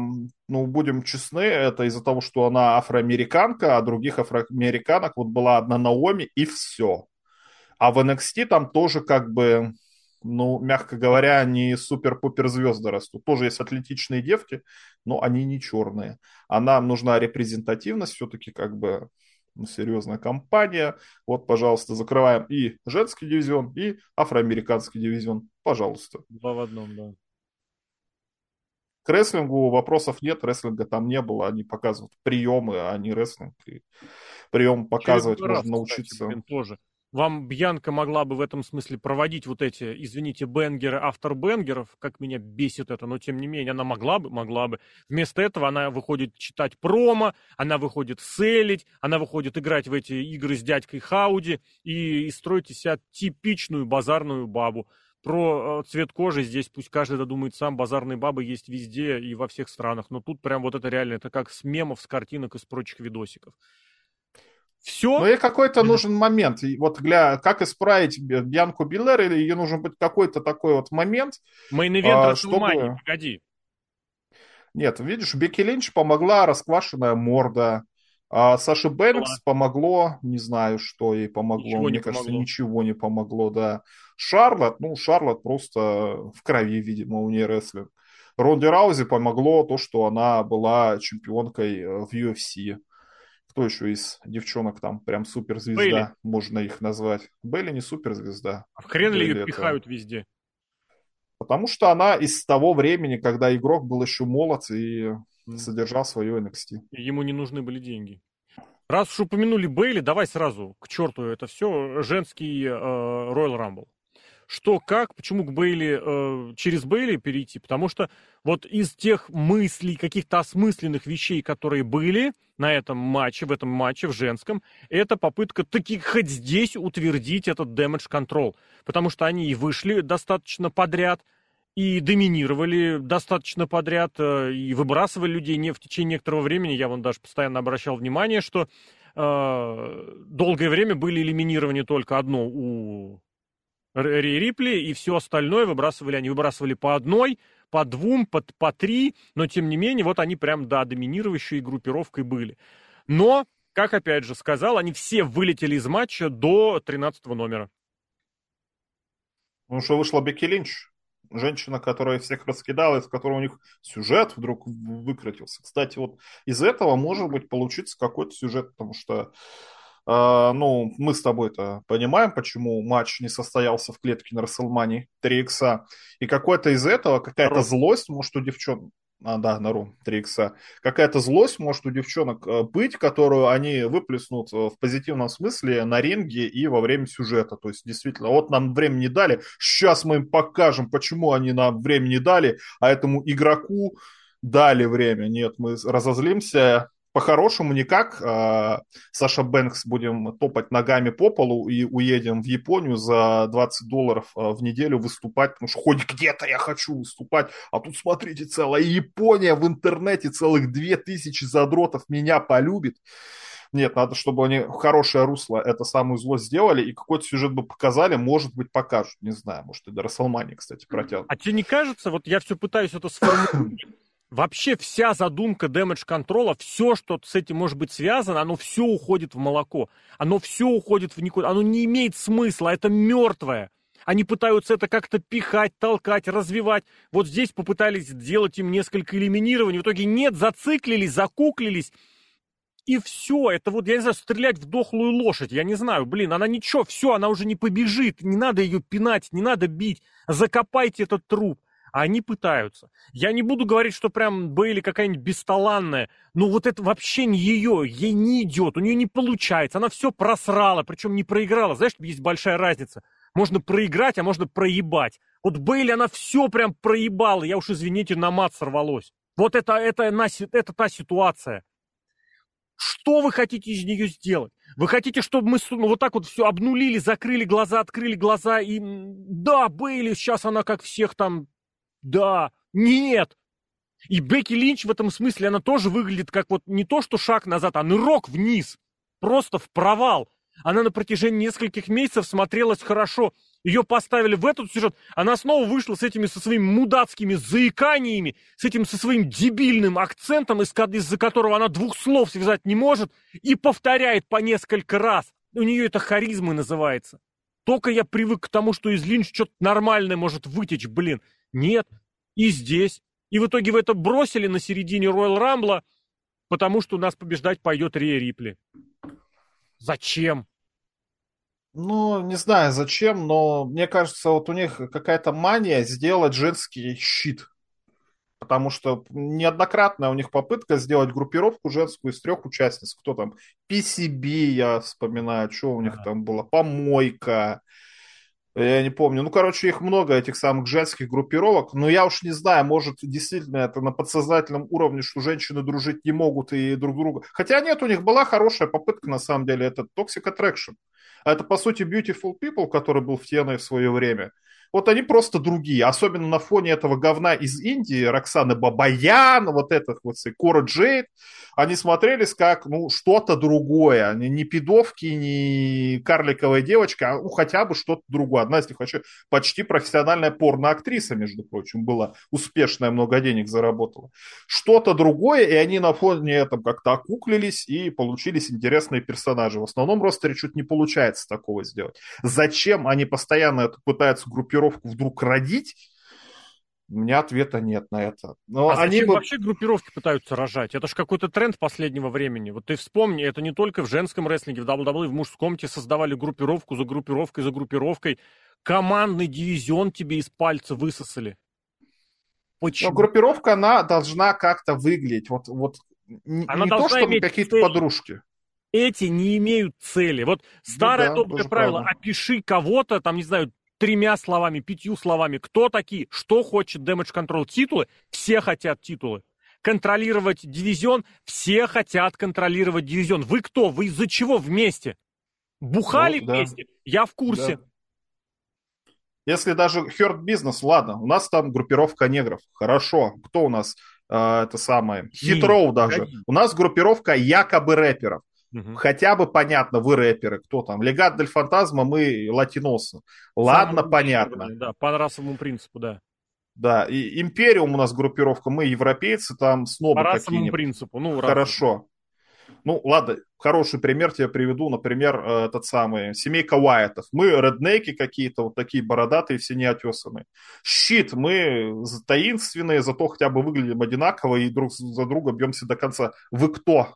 ну, будем честны, это из-за того, что она афроамериканка, а других афроамериканок вот была одна Наоми, и все. А в NXT там тоже как бы, ну, мягко говоря, не супер-пупер звезды растут. Тоже есть атлетичные девки, но они не черные. А нам нужна репрезентативность все-таки как бы серьезная компания. Вот, пожалуйста, закрываем и женский дивизион, и афроамериканский дивизион. Пожалуйста. Два в одном, да. К рестлингу вопросов нет, рестлинга там не было. Они показывают приемы, а не рестлинг. И прием показывать Через можно раз, научиться. Кстати, блин, тоже вам Бьянка могла бы в этом смысле проводить вот эти, извините, бенгеры, автор бенгеров, как меня бесит это, но тем не менее она могла бы, могла бы. Вместо этого она выходит читать промо, она выходит селить, она выходит играть в эти игры с дядькой Хауди и, и строить из себя типичную базарную бабу. про э, цвет кожи здесь пусть каждый додумает сам, базарные бабы есть везде и во всех странах, но тут прям вот это реально, это как с мемов, с картинок и с прочих видосиков. Все. Но ей какой-то нужен момент. И вот для как исправить Бьянку Биллер, или ей нужен быть какой-то такой вот момент. Мейн-ивент а, чтобы... погоди. Нет, видишь, Бекки Линч помогла расквашенная морда. А Саше Бэнкс Ладно. помогло, не знаю, что ей помогло. Ничего Мне кажется, помогло. ничего не помогло, да. Шарлот, ну, Шарлот просто в крови, видимо, у нее рестлинг. Ронди Раузи помогло то, что она была чемпионкой э, в UFC. Кто еще из девчонок там прям суперзвезда, Бейли. можно их назвать? Белли не суперзвезда. А в хрен ли ее пихают везде? Потому что она из того времени, когда игрок был еще молод и содержал свое NXT. Ему не нужны были деньги. Раз уж упомянули Бейли, давай сразу к черту это все. Женский э, Royal Rumble что, как, почему к Бейли, э, через Бейли перейти, потому что вот из тех мыслей, каких-то осмысленных вещей, которые были на этом матче, в этом матче, в женском, это попытка таки хоть здесь утвердить этот damage control, потому что они и вышли достаточно подряд, и доминировали достаточно подряд, э, и выбрасывали людей не в течение некоторого времени. Я вон даже постоянно обращал внимание, что э, долгое время были элиминированы только одно у Рипли, и все остальное выбрасывали, они выбрасывали по одной, по двум, по, по три, но тем не менее, вот они прям, да, доминирующей группировкой были. Но, как опять же сказал, они все вылетели из матча до 13 номера. Ну что вышла Бекки Линч, женщина, которая всех раскидала, из которой у них сюжет вдруг выкрутился. Кстати, вот из этого может быть получиться какой-то сюжет, потому что ну, мы с тобой-то понимаем, почему матч не состоялся в клетке на Расселмане 3 икса. И какой-то из этого, какая-то злость, может, у девчонок, а, да, на Ру, 3 икса, какая-то злость может у девчонок э, быть, которую они выплеснут э, в позитивном смысле на ринге и во время сюжета. То есть, действительно, вот нам время не дали, сейчас мы им покажем, почему они нам время не дали, а этому игроку дали время. Нет, мы разозлимся, по-хорошему никак. А, Саша Бэнкс будем топать ногами по полу и уедем в Японию за 20 долларов а, в неделю выступать, потому что хоть где-то я хочу выступать, а тут, смотрите, целая Япония в интернете, целых 2000 задротов меня полюбит. Нет, надо, чтобы они в хорошее русло это самую зло сделали, и какой-то сюжет бы показали, может быть, покажут. Не знаю, может, и до Расселмани, кстати, протянут. А тебе не кажется, вот я все пытаюсь это сформулировать, [clears throat] Вообще вся задумка damage контрола, все, что с этим может быть связано, оно все уходит в молоко. Оно все уходит в никуда. Оно не имеет смысла, это мертвое. Они пытаются это как-то пихать, толкать, развивать. Вот здесь попытались сделать им несколько элиминирований. В итоге нет, зациклились, закуклились. И все, это вот, я не знаю, стрелять в дохлую лошадь, я не знаю, блин, она ничего, все, она уже не побежит, не надо ее пинать, не надо бить, закопайте этот труп а они пытаются. Я не буду говорить, что прям Бейли какая-нибудь бесталанная, но вот это вообще не ее, ей не идет, у нее не получается, она все просрала, причем не проиграла. Знаешь, есть большая разница. Можно проиграть, а можно проебать. Вот Бейли, она все прям проебала, я уж, извините, на мат сорвалось. Вот это, это, это, та ситуация. Что вы хотите из нее сделать? Вы хотите, чтобы мы ну, вот так вот все обнулили, закрыли глаза, открыли глаза и... Да, Бейли, сейчас она как всех там да, нет. И Бекки Линч в этом смысле, она тоже выглядит как вот не то, что шаг назад, а нырок вниз. Просто в провал. Она на протяжении нескольких месяцев смотрелась хорошо. Ее поставили в этот сюжет. Она снова вышла с этими, со своими мудацкими заиканиями, с этим, со своим дебильным акцентом, из- из-за которого она двух слов связать не может, и повторяет по несколько раз. У нее это харизмой называется. Только я привык к тому, что из Линч что-то нормальное может вытечь, блин. Нет. И здесь. И в итоге вы это бросили на середине Роyal Рамбла, потому что у нас побеждать пойдет Рия Рипли. Зачем? Ну, не знаю зачем, но мне кажется, вот у них какая-то мания сделать женский щит. Потому что неоднократная у них попытка сделать группировку женскую из трех участниц. Кто там? PCB, я вспоминаю, что у них а. там было. Помойка. Я не помню. Ну, короче, их много, этих самых женских группировок. Но я уж не знаю, может, действительно это на подсознательном уровне, что женщины дружить не могут и друг друга. Хотя нет, у них была хорошая попытка, на самом деле, это Toxic Attraction. А это, по сути, Beautiful People, который был в TNA в свое время. Вот они просто другие, особенно на фоне этого говна из Индии, Роксаны Бабаян, вот этих вот, Кора Джейд, они смотрелись как, ну, что-то другое, не, не пидовки, не карликовая девочка, а ну, хотя бы что-то другое. Одна из них вообще почти профессиональная порноактриса, между прочим, была успешная, много денег заработала. Что-то другое, и они на фоне этом как-то окуклились и получились интересные персонажи. В основном ростере чуть не получается такого сделать. Зачем они постоянно это пытаются группировку вдруг родить? У меня ответа нет на это. Но а они бы... вообще группировки пытаются рожать? Это же какой-то тренд последнего времени. Вот ты вспомни, это не только в женском рестлинге, в WWE, в мужском тебе создавали группировку за группировкой за группировкой. Командный дивизион тебе из пальца высосали. Почему? Но группировка, она должна как-то выглядеть. Вот, вот она не то, что какие-то подружки. Эти не имеют цели. Вот старое ну, да, доброе правило, правда. опиши кого-то, там, не знаю, тремя словами, пятью словами, кто такие, что хочет Damage Control титулы, все хотят титулы. Контролировать дивизион, все хотят контролировать дивизион. Вы кто? Вы из-за чего вместе? Бухали ну, вместе? Да. Я в курсе. Да. Если даже Hurt Business, ладно, у нас там группировка негров. Хорошо. Кто у нас? Э, это самое. Хитроу даже. У нас группировка якобы рэперов. Угу. Хотя бы понятно, вы рэперы, кто там. Легат Дель Фантазма, мы латиносы. Ладно, Самый понятно. Да, по расовому принципу, да. Да, и Империум у нас группировка, мы европейцы, там снобы По расовому принципу, ну, Хорошо. Ну, ладно, хороший пример тебе приведу, например, этот самый, семейка Уайтов. Мы реднеки какие-то, вот такие бородатые, все неотесанные. Щит, мы таинственные, зато хотя бы выглядим одинаково и друг за друга бьемся до конца. Вы кто?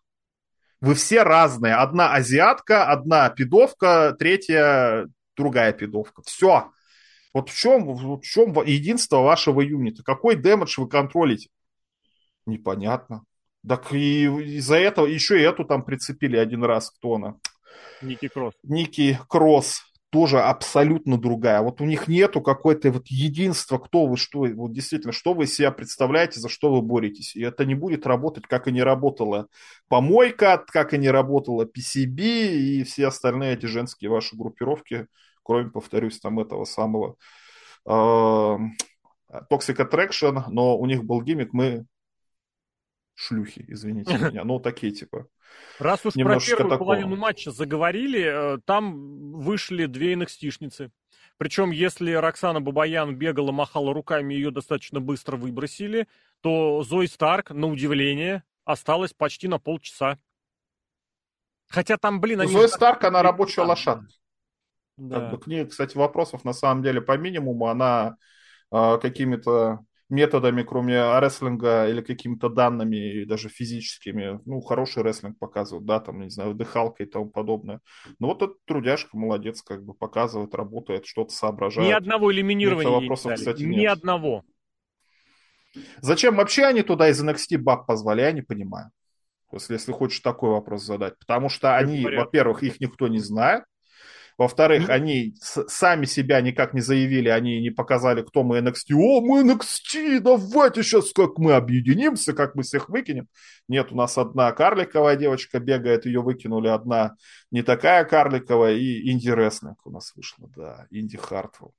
Вы все разные. Одна азиатка, одна пидовка, третья другая пидовка. Все. Вот в чем, в чем единство вашего юнита? Какой дэмэдж вы контролите? Непонятно. Так и из-за этого еще и эту там прицепили один раз. Кто она? Ники Кросс. Ники Кросс тоже абсолютно другая. Вот у них нету какой-то вот единства, кто вы, что, вот действительно, что вы себя представляете, за что вы боретесь. И это не будет работать, как и не работала помойка, как и не работала PCB и все остальные эти женские ваши группировки, кроме, повторюсь, там этого самого э, Toxic Attraction, но у них был гиммик, мы шлюхи, извините [laughs] меня, ну такие типа. Раз уж про первую такого. половину матча заговорили, э, там вышли две nxt Причем, если Роксана Бабаян бегала, махала руками, ее достаточно быстро выбросили, то Зои Старк, на удивление, осталась почти на полчаса. Хотя там, блин, они... Зои Старк, она рабочая лошадка. Да. Как бы к ней, кстати, вопросов на самом деле по минимуму. Она э, какими-то методами, кроме рестлинга или какими-то данными, даже физическими, ну, хороший рестлинг показывают, да, там, не знаю, дыхалка и тому подобное. Но вот этот трудяшка молодец, как бы показывает, работает, что-то соображает. Ни одного элиминирования вопросов, кстати, Ни нет. одного. Зачем вообще они туда из NXT баб позвали, я не понимаю. Если, если хочешь такой вопрос задать. Потому что они, во-первых, их никто не знает. Во-вторых, mm-hmm. они сами себя никак не заявили, они не показали, кто мы NXT. О, мы NXT, давайте сейчас как мы объединимся, как мы всех выкинем. Нет, у нас одна карликовая девочка бегает, ее выкинули, одна не такая карликовая, и инди-рестлинг у нас вышло, да, Инди Хартвелл.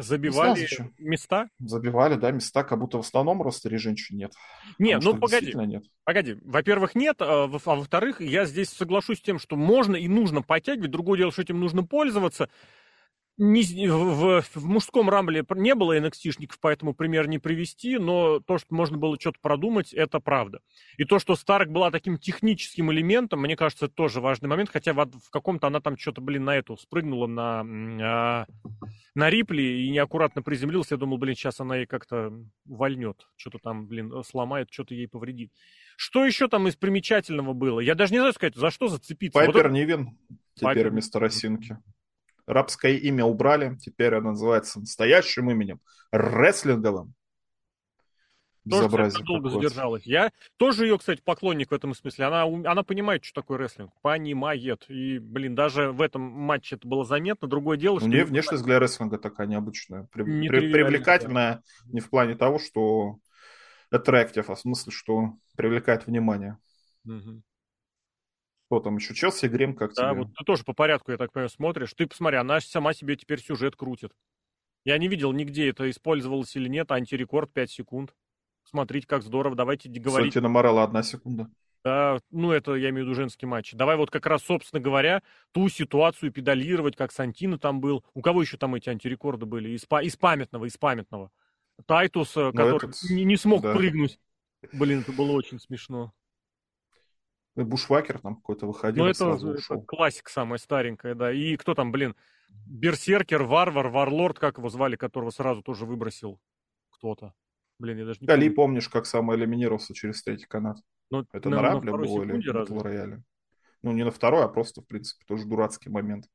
Забивали знаю, места? Забивали, да, места, как будто в основном ростере женщин нет. Нет, ну погоди. Нет. Погоди. Во-первых, нет, а, а во-вторых, я здесь соглашусь с тем, что можно и нужно подтягивать. Другое дело, что этим нужно пользоваться не, в, в мужском рамбле не было NXT-шников, поэтому пример не привести, но то, что можно было что-то продумать, это правда. И то, что Старк была таким техническим элементом, мне кажется, это тоже важный момент, хотя в, в каком-то она там что-то, блин, на эту спрыгнула на, а, на Рипли и неаккуратно приземлился. Я думал, блин, сейчас она ей как-то вольнет, что-то там, блин, сломает, что-то ей повредит. Что еще там из примечательного было? Я даже не знаю сказать, за что зацепиться. Пайпер вот Нивен теперь Пайпер. вместо Росинки рабское имя убрали, теперь она называется настоящим именем, рестлинговым. Безобразие долго задержалась. Я тоже ее, кстати, поклонник в этом смысле. Она, она понимает, что такое рестлинг. Понимает. И, блин, даже в этом матче это было заметно. Другое дело, что... Мне внешность для рестлинга такая необычная. При, не при, привлекательная да. не в плане того, что attractive, а в смысле, что привлекает внимание. Угу. Кто там еще? Челси, Грем, как Да, тебе? вот ты тоже по порядку, я так понимаю, смотришь. Ты посмотри, она сама себе теперь сюжет крутит. Я не видел нигде это использовалось или нет, антирекорд 5 секунд. Смотрите, как здорово, давайте говорить. Сантино Морелло одна секунда. Да, ну, это я имею в виду женский матч. Давай вот как раз, собственно говоря, ту ситуацию педалировать, как Сантино там был. У кого еще там эти антирекорды были? Из, из памятного, из памятного. Тайтус, э, который этот, не, не смог да. прыгнуть. Блин, это было очень смешно. И Бушвакер там какой-то выходил, Ну, это, это ушел. классика самая старенькая, да. И кто там, блин, Берсеркер, Варвар, Варлорд, как его звали, которого сразу тоже выбросил кто-то. Блин, я даже не Али, помню. помнишь, как сам элиминировался через третий канат? Ну, Это на- на второй было или разве? Battle Рояле? Ну, не на второй, а просто, в принципе, тоже дурацкий момент.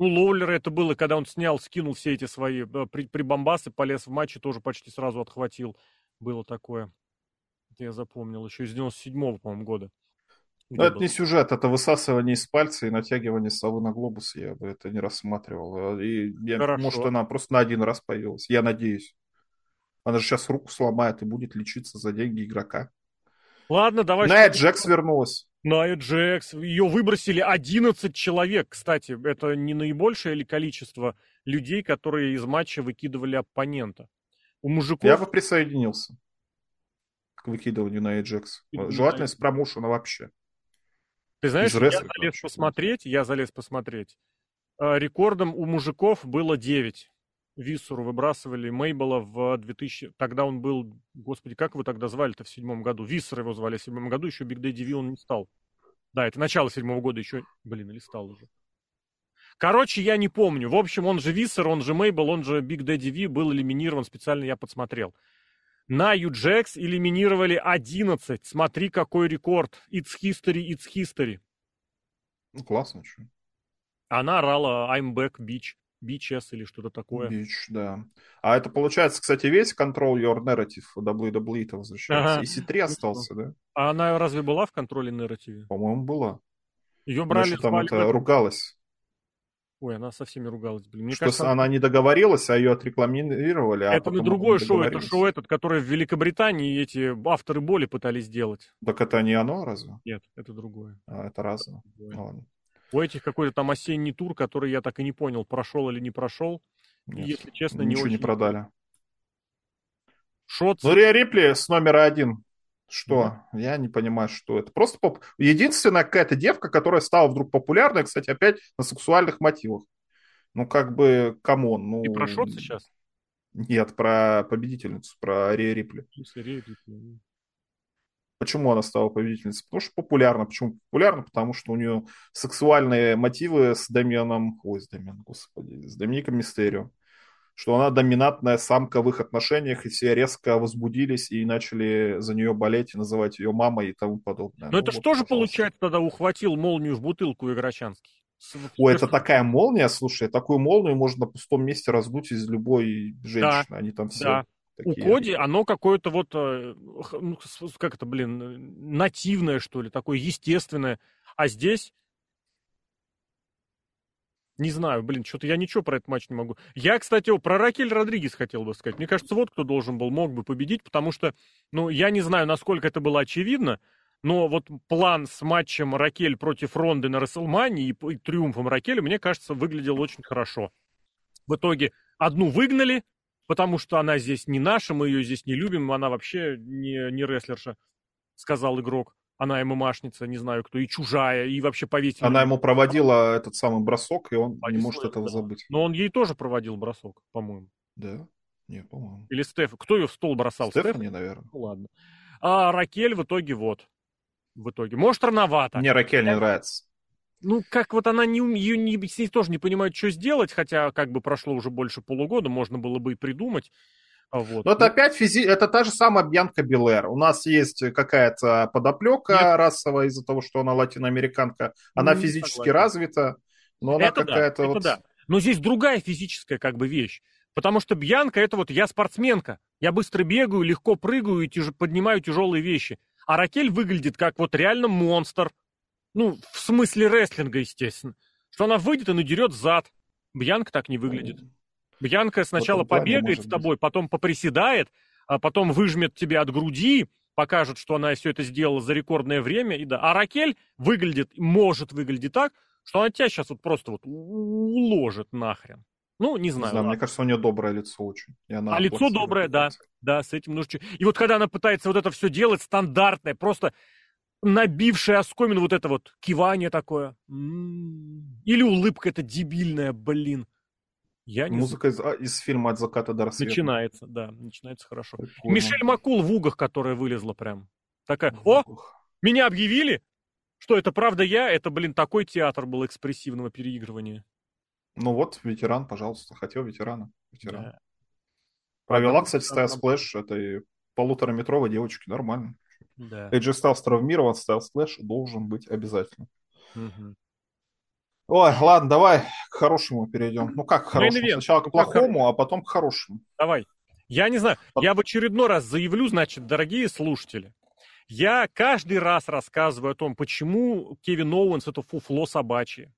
Ну, Лоулера это было, когда он снял, скинул все эти свои э, при, прибамбасы, полез в матч и тоже почти сразу отхватил. Было такое. Я запомнил. Еще из 97-го, по-моему, года. Где это был? не сюжет, это высасывание из пальца и натягивание совы на глобус. Я бы это не рассматривал. И я- Хорошо. может, она просто на один раз появилась. Я надеюсь. Она же сейчас руку сломает и будет лечиться за деньги игрока. Ладно, давай. Найя Джекс вернулась. Найя Джекс. Ее выбросили 11 человек, кстати. Это не наибольшее ли количество людей, которые из матча выкидывали оппонента? У мужиков... Я бы присоединился к выкидыванию Джекс. И- Желательно из промоушена вообще. Ты знаешь, из я залез вообще. посмотреть, я залез посмотреть. Э, Рекордом у мужиков было 9. Висцеру выбрасывали Мейбла в 2000... Тогда он был... Господи, как его тогда звали-то в седьмом году? Висцера его звали в седьмом году, еще Биг Дэдди Ви он не стал. Да, это начало седьмого года еще... Блин, или стал уже. Короче, я не помню. В общем, он же Висцера, он же Мейбл, он же Биг Дэдди Ви был элиминирован, специально я подсмотрел. Найю Джекс элиминировали 11. Смотри, какой рекорд. It's history, it's history. Ну, классно. чё. Она орала I'm back, bitch. Bitches или что-то такое. Бич, да. А это получается, кстати, весь Control Your Narrative WWE-то возвращается. Ага. И C3 остался, да? А она разве была в контроле нарративе? По-моему, была. Ее брали, что там это ругалась. Ой, она со всеми ругалась, блин. Мне что кажется, она не договорилась, а ее отрекламировали. а это на потом другое не шоу. Это шоу этот, которое в Великобритании эти авторы боли пытались сделать. Так это не оно, разве? Нет, это другое. А, это разное. Ну, ладно. У этих какой-то там осенний тур, который я так и не понял, прошел или не прошел. И, Нет, если честно, не ничего не очень- продали. Шотци. Ну, Рипли с номера один. Что? Я не понимаю, что это. Просто поп... единственная какая-то девка, которая стала вдруг популярной, кстати, опять на сексуальных мотивах. Ну, как бы, come on. Ну... И про Шотци сейчас? Нет, про победительницу, про Риа Рипли. Если Рей Рипли. Почему она стала победительницей? Потому что популярна. Почему популярна? Потому что у нее сексуальные мотивы с Дамианом... Ой, с Дамианом, господи. С Домиником Мистерио. Что она доминантная самка в их отношениях, и все резко возбудились и начали за нее болеть, и называть ее мамой и тому подобное. Но Ну это вот, что же получается тогда ухватил молнию в бутылку Играчанский? Что- это такая молния, слушай, такую молнию можно на пустом месте раздуть из любой женщины. Они там все Да. У такие. Коди оно какое-то вот, э, ну, как это, блин, э, нативное, что ли, такое естественное. А здесь... Не знаю, блин, что-то я ничего про этот матч не могу. Я, кстати, про Ракель Родригес хотел бы сказать. Мне кажется, вот кто должен был, мог бы победить, потому что, ну, я не знаю, насколько это было очевидно, но вот план с матчем Ракель против Ронды на Расселмане и, и триумфом Ракель, мне кажется, выглядел очень хорошо. В итоге одну выгнали, потому что она здесь не наша, мы ее здесь не любим, она вообще не, не рестлерша, сказал игрок. Она ММАшница, не знаю кто, и чужая, и вообще повесили. Она ему проводила этот самый бросок, и он не Повесила может этого да. забыть. Но он ей тоже проводил бросок, по-моему. Да? Нет, по-моему. Или Стеф. Кто ее в стол бросал? Стефани, наверное. Ну ладно. А Ракель в итоге вот. В итоге. Может, рановато. Мне Ракель не нравится. Ну, как вот она не, ее не, с ней тоже не понимает, что сделать, хотя как бы прошло уже больше полугода, можно было бы и придумать. А Вот. Но это опять физи... это та же самая Бьянка Белэр. У нас есть какая-то подоплека Нет. расовая из-за того, что она латиноамериканка. Она Не физически согласен. развита, но она это да, какая-то это вот... да. Но здесь другая физическая как бы вещь. Потому что Бьянка это вот я спортсменка. Я быстро бегаю, легко прыгаю и тяж- поднимаю тяжелые вещи. А Ракель выглядит как вот реально монстр. Ну, в смысле рестлинга, естественно. Что она выйдет и надерет зад. Бьянка так не выглядит. Бьянка сначала плане побегает с тобой, потом поприседает, а потом выжмет тебя от груди, покажет, что она все это сделала за рекордное время, и да. А Ракель выглядит, может выглядеть так, что она тебя сейчас вот просто вот уложит нахрен. Ну, не знаю. Не знаю мне кажется, у нее доброе лицо очень. И она а лицо доброе, да. Да, с этим нужно... И вот когда она пытается вот это все делать, стандартное, просто набившее оскомину вот это вот кивание такое. М-м-м. Или улыбка эта дебильная, блин. Я не Музыка из, а, из фильма «От заката до рассвета». Начинается, да, начинается хорошо. Прикольно. Мишель Макул в угах, которая вылезла прям. Такая, о, меня объявили? Что, это правда я? Это, блин, такой театр был экспрессивного переигрывания. Ну вот, ветеран, пожалуйста, хотел ветерана. ветеран. Да. Провела, кстати, Styles Clash этой полутораметровой девочки, нормально. Да. AJ Styles травмирован, Styles Clash должен быть обязательно. Угу. Ой, ладно, давай к хорошему перейдем. Ну как к хорошему? Сначала к плохому, а потом к хорошему. Давай. Я не знаю, я в очередной раз заявлю, значит, дорогие слушатели, я каждый раз рассказываю о том, почему Кевин Оуэнс это фуфло собачье.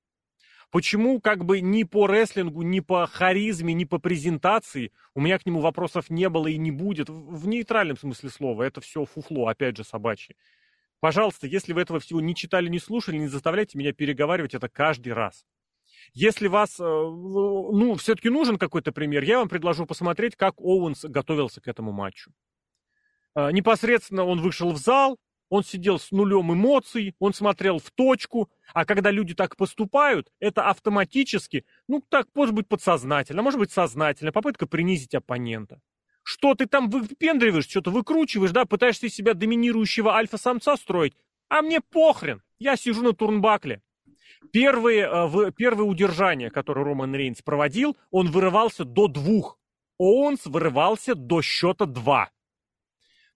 Почему как бы ни по рестлингу, ни по харизме, ни по презентации у меня к нему вопросов не было и не будет. В нейтральном смысле слова. Это все фуфло, опять же, собачье. Пожалуйста, если вы этого всего не читали, не слушали, не заставляйте меня переговаривать это каждый раз. Если вас, э, ну, все-таки нужен какой-то пример, я вам предложу посмотреть, как Оуэнс готовился к этому матчу. Э, непосредственно он вышел в зал, он сидел с нулем эмоций, он смотрел в точку, а когда люди так поступают, это автоматически, ну, так, может быть, подсознательно, может быть, сознательно, попытка принизить оппонента. Что ты там выпендриваешь, что-то выкручиваешь, да, пытаешься из себя доминирующего альфа-самца строить. А мне похрен, я сижу на турнбакле. Первые, э, первое удержание, которое Роман Рейнс проводил, он вырывался до двух. Оуэнс вырывался до счета два.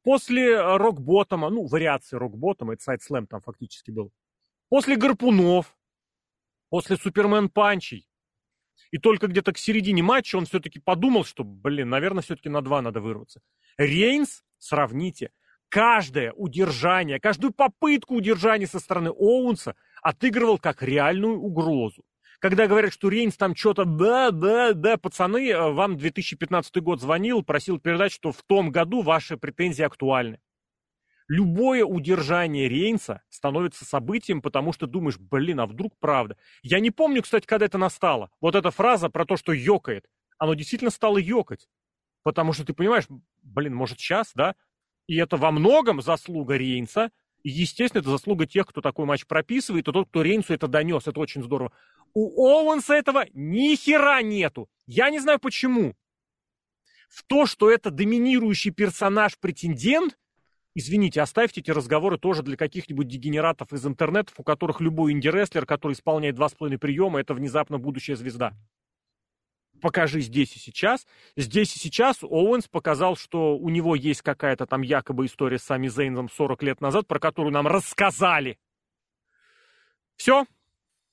После э, рок-ботома, ну, вариации рок-ботома, это сайт-слэм там фактически был. После гарпунов, после супермен-панчей, и только где-то к середине матча он все-таки подумал, что, блин, наверное, все-таки на два надо вырваться. Рейнс, сравните, каждое удержание, каждую попытку удержания со стороны Оуэнса отыгрывал как реальную угрозу. Когда говорят, что Рейнс там что-то, да, да, да, пацаны, э, вам 2015 год звонил, просил передать, что в том году ваши претензии актуальны любое удержание Рейнса становится событием, потому что думаешь, блин, а вдруг правда. Я не помню, кстати, когда это настало. Вот эта фраза про то, что ёкает, оно действительно стало ёкать. Потому что ты понимаешь, блин, может сейчас, да? И это во многом заслуга Рейнса, и, естественно, это заслуга тех, кто такой матч прописывает, и тот, кто Рейнсу это донес. Это очень здорово. У Оуэнса этого ни хера нету. Я не знаю почему. В то, что это доминирующий персонаж-претендент, Извините, оставьте эти разговоры тоже для каких-нибудь дегенератов из интернетов, у которых любой инди-рестлер, который исполняет два с половиной приема, это внезапно будущая звезда. Покажи здесь и сейчас. Здесь и сейчас Оуэнс показал, что у него есть какая-то там якобы история с Сами Зейном 40 лет назад, про которую нам рассказали. Все.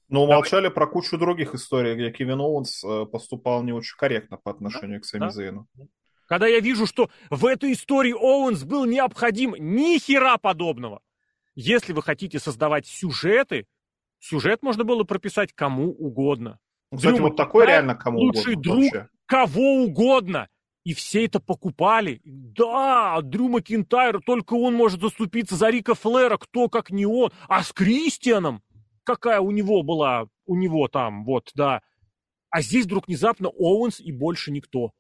Но умолчали про кучу других историй, где Кевин Оуэнс э, поступал не очень корректно по отношению да? к Сами да? Зейну. Когда я вижу, что в этой истории Оуэнс был необходим, ни хера подобного. Если вы хотите создавать сюжеты, сюжет можно было прописать кому угодно. Кстати, Дрю вот такой реально кому лучший угодно. друг вообще. кого угодно. И все это покупали. Да, Дрю Макинтайр, только он может заступиться за Рика Флера, кто как не он. А с Кристианом, какая у него была, у него там, вот, да. А здесь вдруг внезапно Оуэнс и больше никто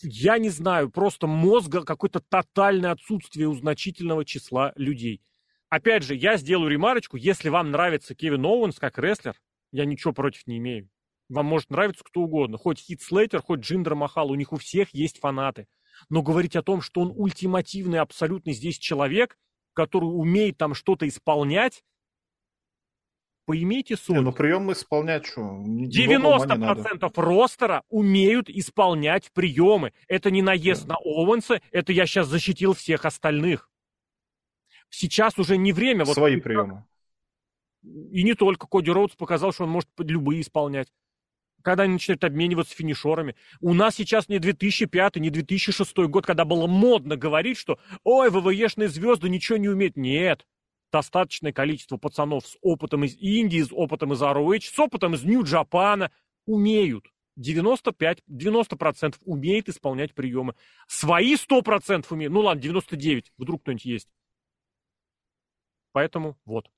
я не знаю, просто мозга какое-то тотальное отсутствие у значительного числа людей. Опять же, я сделаю ремарочку, если вам нравится Кевин Оуэнс как рестлер, я ничего против не имею. Вам может нравиться кто угодно, хоть Хит Слейтер, хоть Джиндер Махал, у них у всех есть фанаты. Но говорить о том, что он ультимативный абсолютный здесь человек, который умеет там что-то исполнять, Поимейте суть. Не, ну прием исполнять что? 90% ростера умеют исполнять приемы. Это не наезд да. на Оуэнса, это я сейчас защитил всех остальных. Сейчас уже не время. Свои вот, приемы. И не только. Коди Роудс показал, что он может любые исполнять. Когда они начинают обмениваться финишерами. У нас сейчас не 2005, не 2006 год, когда было модно говорить, что «Ой, ВВЕшные звезды ничего не умеют». Нет достаточное количество пацанов с опытом из Индии, с опытом из ROH, с опытом из Нью-Джапана умеют. 95, 90% умеет исполнять приемы. Свои 100% умеют. Ну ладно, 99, вдруг кто-нибудь есть. Поэтому вот.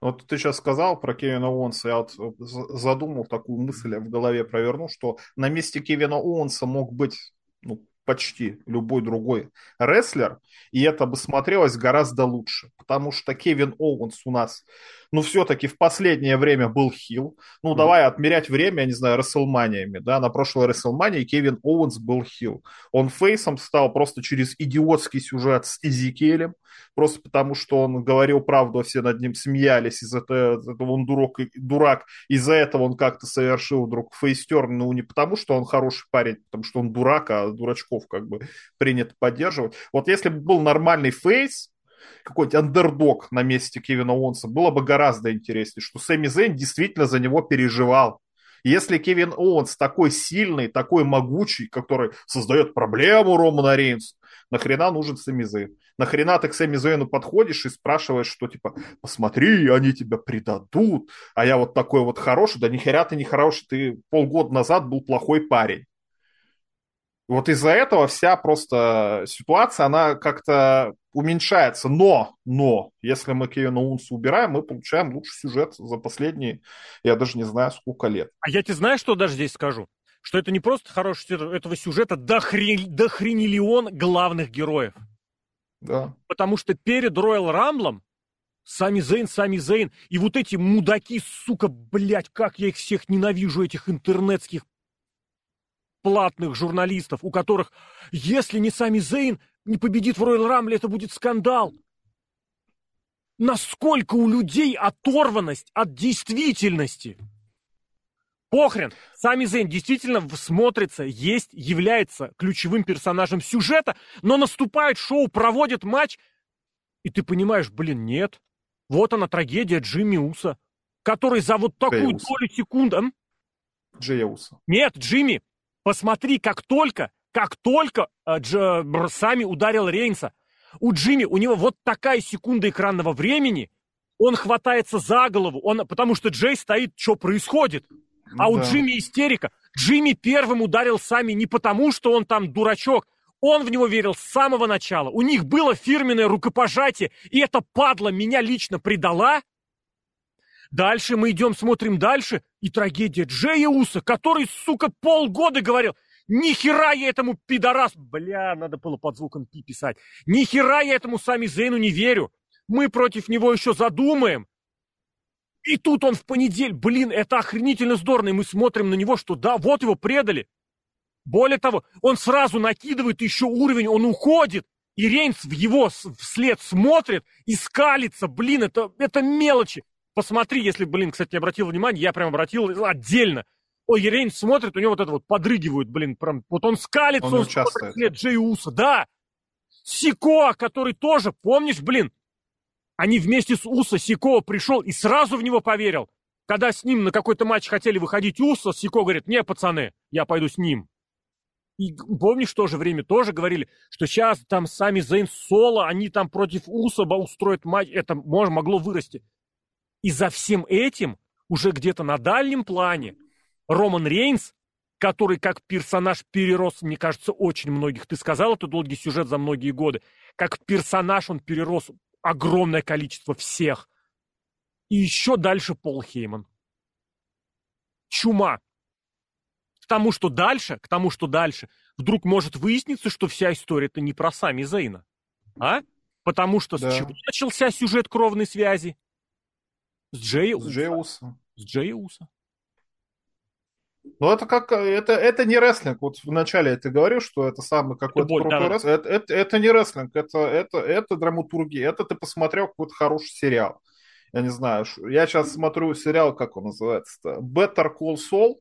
Вот ты сейчас сказал про Кевина Оуэнса, я вот задумал такую мысль в голове провернул, что на месте Кевина Оуэнса мог быть ну, почти любой другой рестлер, и это бы смотрелось гораздо лучше, потому что Кевин Оуэнс у нас, ну, все-таки в последнее время был heel. Ну, mm-hmm. давай отмерять время, я не знаю, Рестлманиями, да, на прошлой Рестлмании Кевин Оуэнс был heel. Он фейсом стал просто через идиотский сюжет с Изикелем, просто потому что он говорил правду, а все над ним смеялись, из этого, из этого он дурак, дурак, из-за этого он как-то совершил вдруг face turn, ну, не потому что он хороший парень, потому что он дурак, а дурачков как бы принято поддерживать. Вот если бы был нормальный фейс, какой-нибудь андердог на месте Кевина Оуэнса, было бы гораздо интереснее, что Сэмми Зейн действительно за него переживал. Если Кевин Оуэнс такой сильный, такой могучий, который создает проблему Романа Рейнсу, нахрена нужен Сэмми Зейн? Нахрена ты к Сэмми Зейну подходишь и спрашиваешь, что типа, посмотри, они тебя предадут, а я вот такой вот хороший, да нихера ты не хороший, ты полгода назад был плохой парень. Вот из-за этого вся просто ситуация, она как-то уменьшается. Но, но, если мы Кевина Унса убираем, мы получаем лучший сюжет за последние, я даже не знаю, сколько лет. А я тебе знаю, что даже здесь скажу? Что это не просто хороший сюжет, этого сюжета дохрен, дохрениллион главных героев. Да. Потому что перед Роyal Рамблом Сами Зейн, Сами Зейн. И вот эти мудаки, сука, блядь, как я их всех ненавижу, этих интернетских платных журналистов, у которых, если не Сами Зейн не победит в Роyal Рамбле, это будет скандал. Насколько у людей оторванность от действительности. Похрен, Сами Зейн действительно смотрится, есть, является ключевым персонажем сюжета, но наступает шоу, проводит матч, и ты понимаешь, блин, нет. Вот она трагедия Джимми Уса, который за вот такую долю секунды... Джей Уса. Нет, Джимми, Посмотри, как только, как только э, Дж, Сами ударил Рейнса, у Джимми, у него вот такая секунда экранного времени, он хватается за голову, он, потому что Джей стоит, что происходит. А да. у Джимми истерика. Джимми первым ударил Сами не потому, что он там дурачок, он в него верил с самого начала. У них было фирменное рукопожатие, и эта падла меня лично предала, Дальше мы идем, смотрим дальше, и трагедия Джея Уса, который, сука, полгода говорил, ни хера я этому пидорас... Бля, надо было под звуком пи писать. Ни хера я этому сами Зейну не верю. Мы против него еще задумаем. И тут он в понедельник, блин, это охренительно здорово, и мы смотрим на него, что да, вот его предали. Более того, он сразу накидывает еще уровень, он уходит. И Рейнс в его вслед смотрит и скалится. Блин, это, это мелочи. Посмотри, если, блин, кстати, не обратил внимания, я прям обратил отдельно. Ой, Ерейн смотрит, у него вот это вот подрыгивают, блин, прям, вот он скалится, он, он смотрит след Джей Уса, да. Сико, который тоже, помнишь, блин, они вместе с Уса, Сико пришел и сразу в него поверил. Когда с ним на какой-то матч хотели выходить Уса, Сико говорит, не, пацаны, я пойду с ним. И помнишь, в то же время тоже говорили, что сейчас там сами Зейн Соло, они там против Усаба устроят матч, это может, могло вырасти. И за всем этим уже где-то на дальнем плане Роман Рейнс, который как персонаж перерос, мне кажется, очень многих. Ты сказал, это долгий сюжет за многие годы. Как персонаж он перерос огромное количество всех. И еще дальше Пол Хейман. Чума. К тому, что дальше, к тому, что дальше, вдруг может выясниться, что вся история это не про Сами Зейна. А? Потому что да. с чего начался сюжет кровной связи? С Джей Уса. С Джей Уса. Ну, это как, это, это не рестлинг. Вот вначале ты говорил, что это самый какой-то крутой да. рестлинг. Это, это, это не рестлинг, это, это, это драматургия. Это ты посмотрел какой-то хороший сериал. Я не знаю, я сейчас смотрю сериал, как он называется-то? Better Call Saul.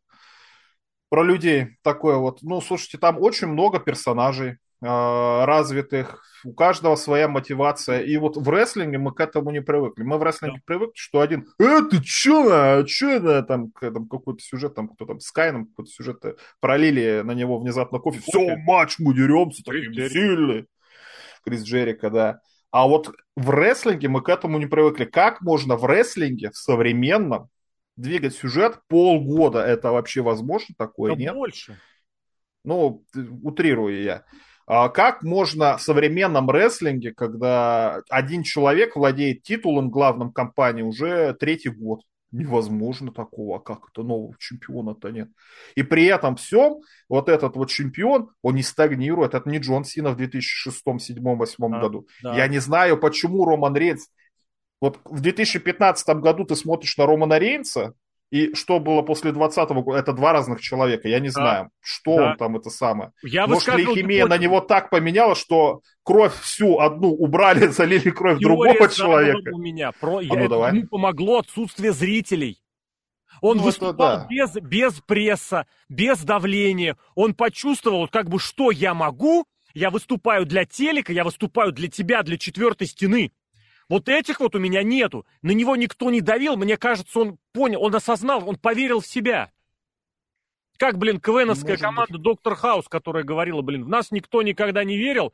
Про людей такое вот. Ну, слушайте, там очень много персонажей развитых, у каждого своя мотивация. И вот в рестлинге мы к этому не привыкли. Мы в рестлинге да. привыкли, что один, э, ты чё, а чё это, там, там какой-то сюжет, там кто там, с Кайном какой-то сюжет пролили на него внезапно кофе. Все, матч, мы деремся, такие сильные. Крис Джерика, да. А вот в рестлинге мы к этому не привыкли. Как можно в рестлинге, в современном, двигать сюжет полгода? Это вообще возможно такое? Да Нет? больше. Ну, утрирую я. А как можно в современном рестлинге, когда один человек владеет титулом главным компании уже третий год? Невозможно такого, а как это нового чемпиона-то нет. И при этом всем вот этот вот чемпион, он не стагнирует. Это не Джон Сина в 2006, 2007, 2008 а, году. Да. Я не знаю, почему Роман Рейнс... Вот в 2015 году ты смотришь на Романа Рейнса, и что было после 20-го года, это два разных человека. Я не да. знаю, что да. он там это самое. Я Может ли химия на него так поменяла, что кровь всю одну убрали, [laughs] залили кровь Теория другого человека? у меня. Про... А ну, давай. Ему помогло отсутствие зрителей. Он ну, выступал да. без, без пресса, без давления. Он почувствовал, как бы, что я могу. Я выступаю для телека, я выступаю для тебя, для четвертой стены. Вот этих вот у меня нету. На него никто не давил. Мне кажется, он понял, он осознал, он поверил в себя. Как, блин, КВНовская Может команда быть. Доктор Хаус, которая говорила, блин, в нас никто никогда не верил,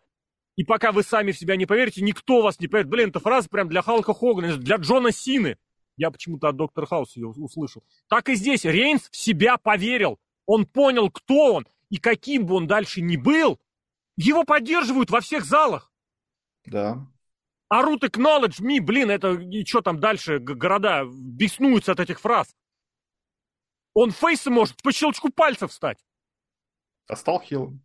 и пока вы сами в себя не поверите, никто вас не поверит. Блин, эта фраза прям для Халка Хогана, для Джона Сины. Я почему-то от Доктора Хауса ее услышал. Так и здесь. Рейнс в себя поверил. Он понял, кто он. И каким бы он дальше ни был, его поддерживают во всех залах. Да. Орут acknowledge me, блин, это и что там дальше, города беснуются от этих фраз. Он фейсом может по щелчку пальцев стать. А стал хилом.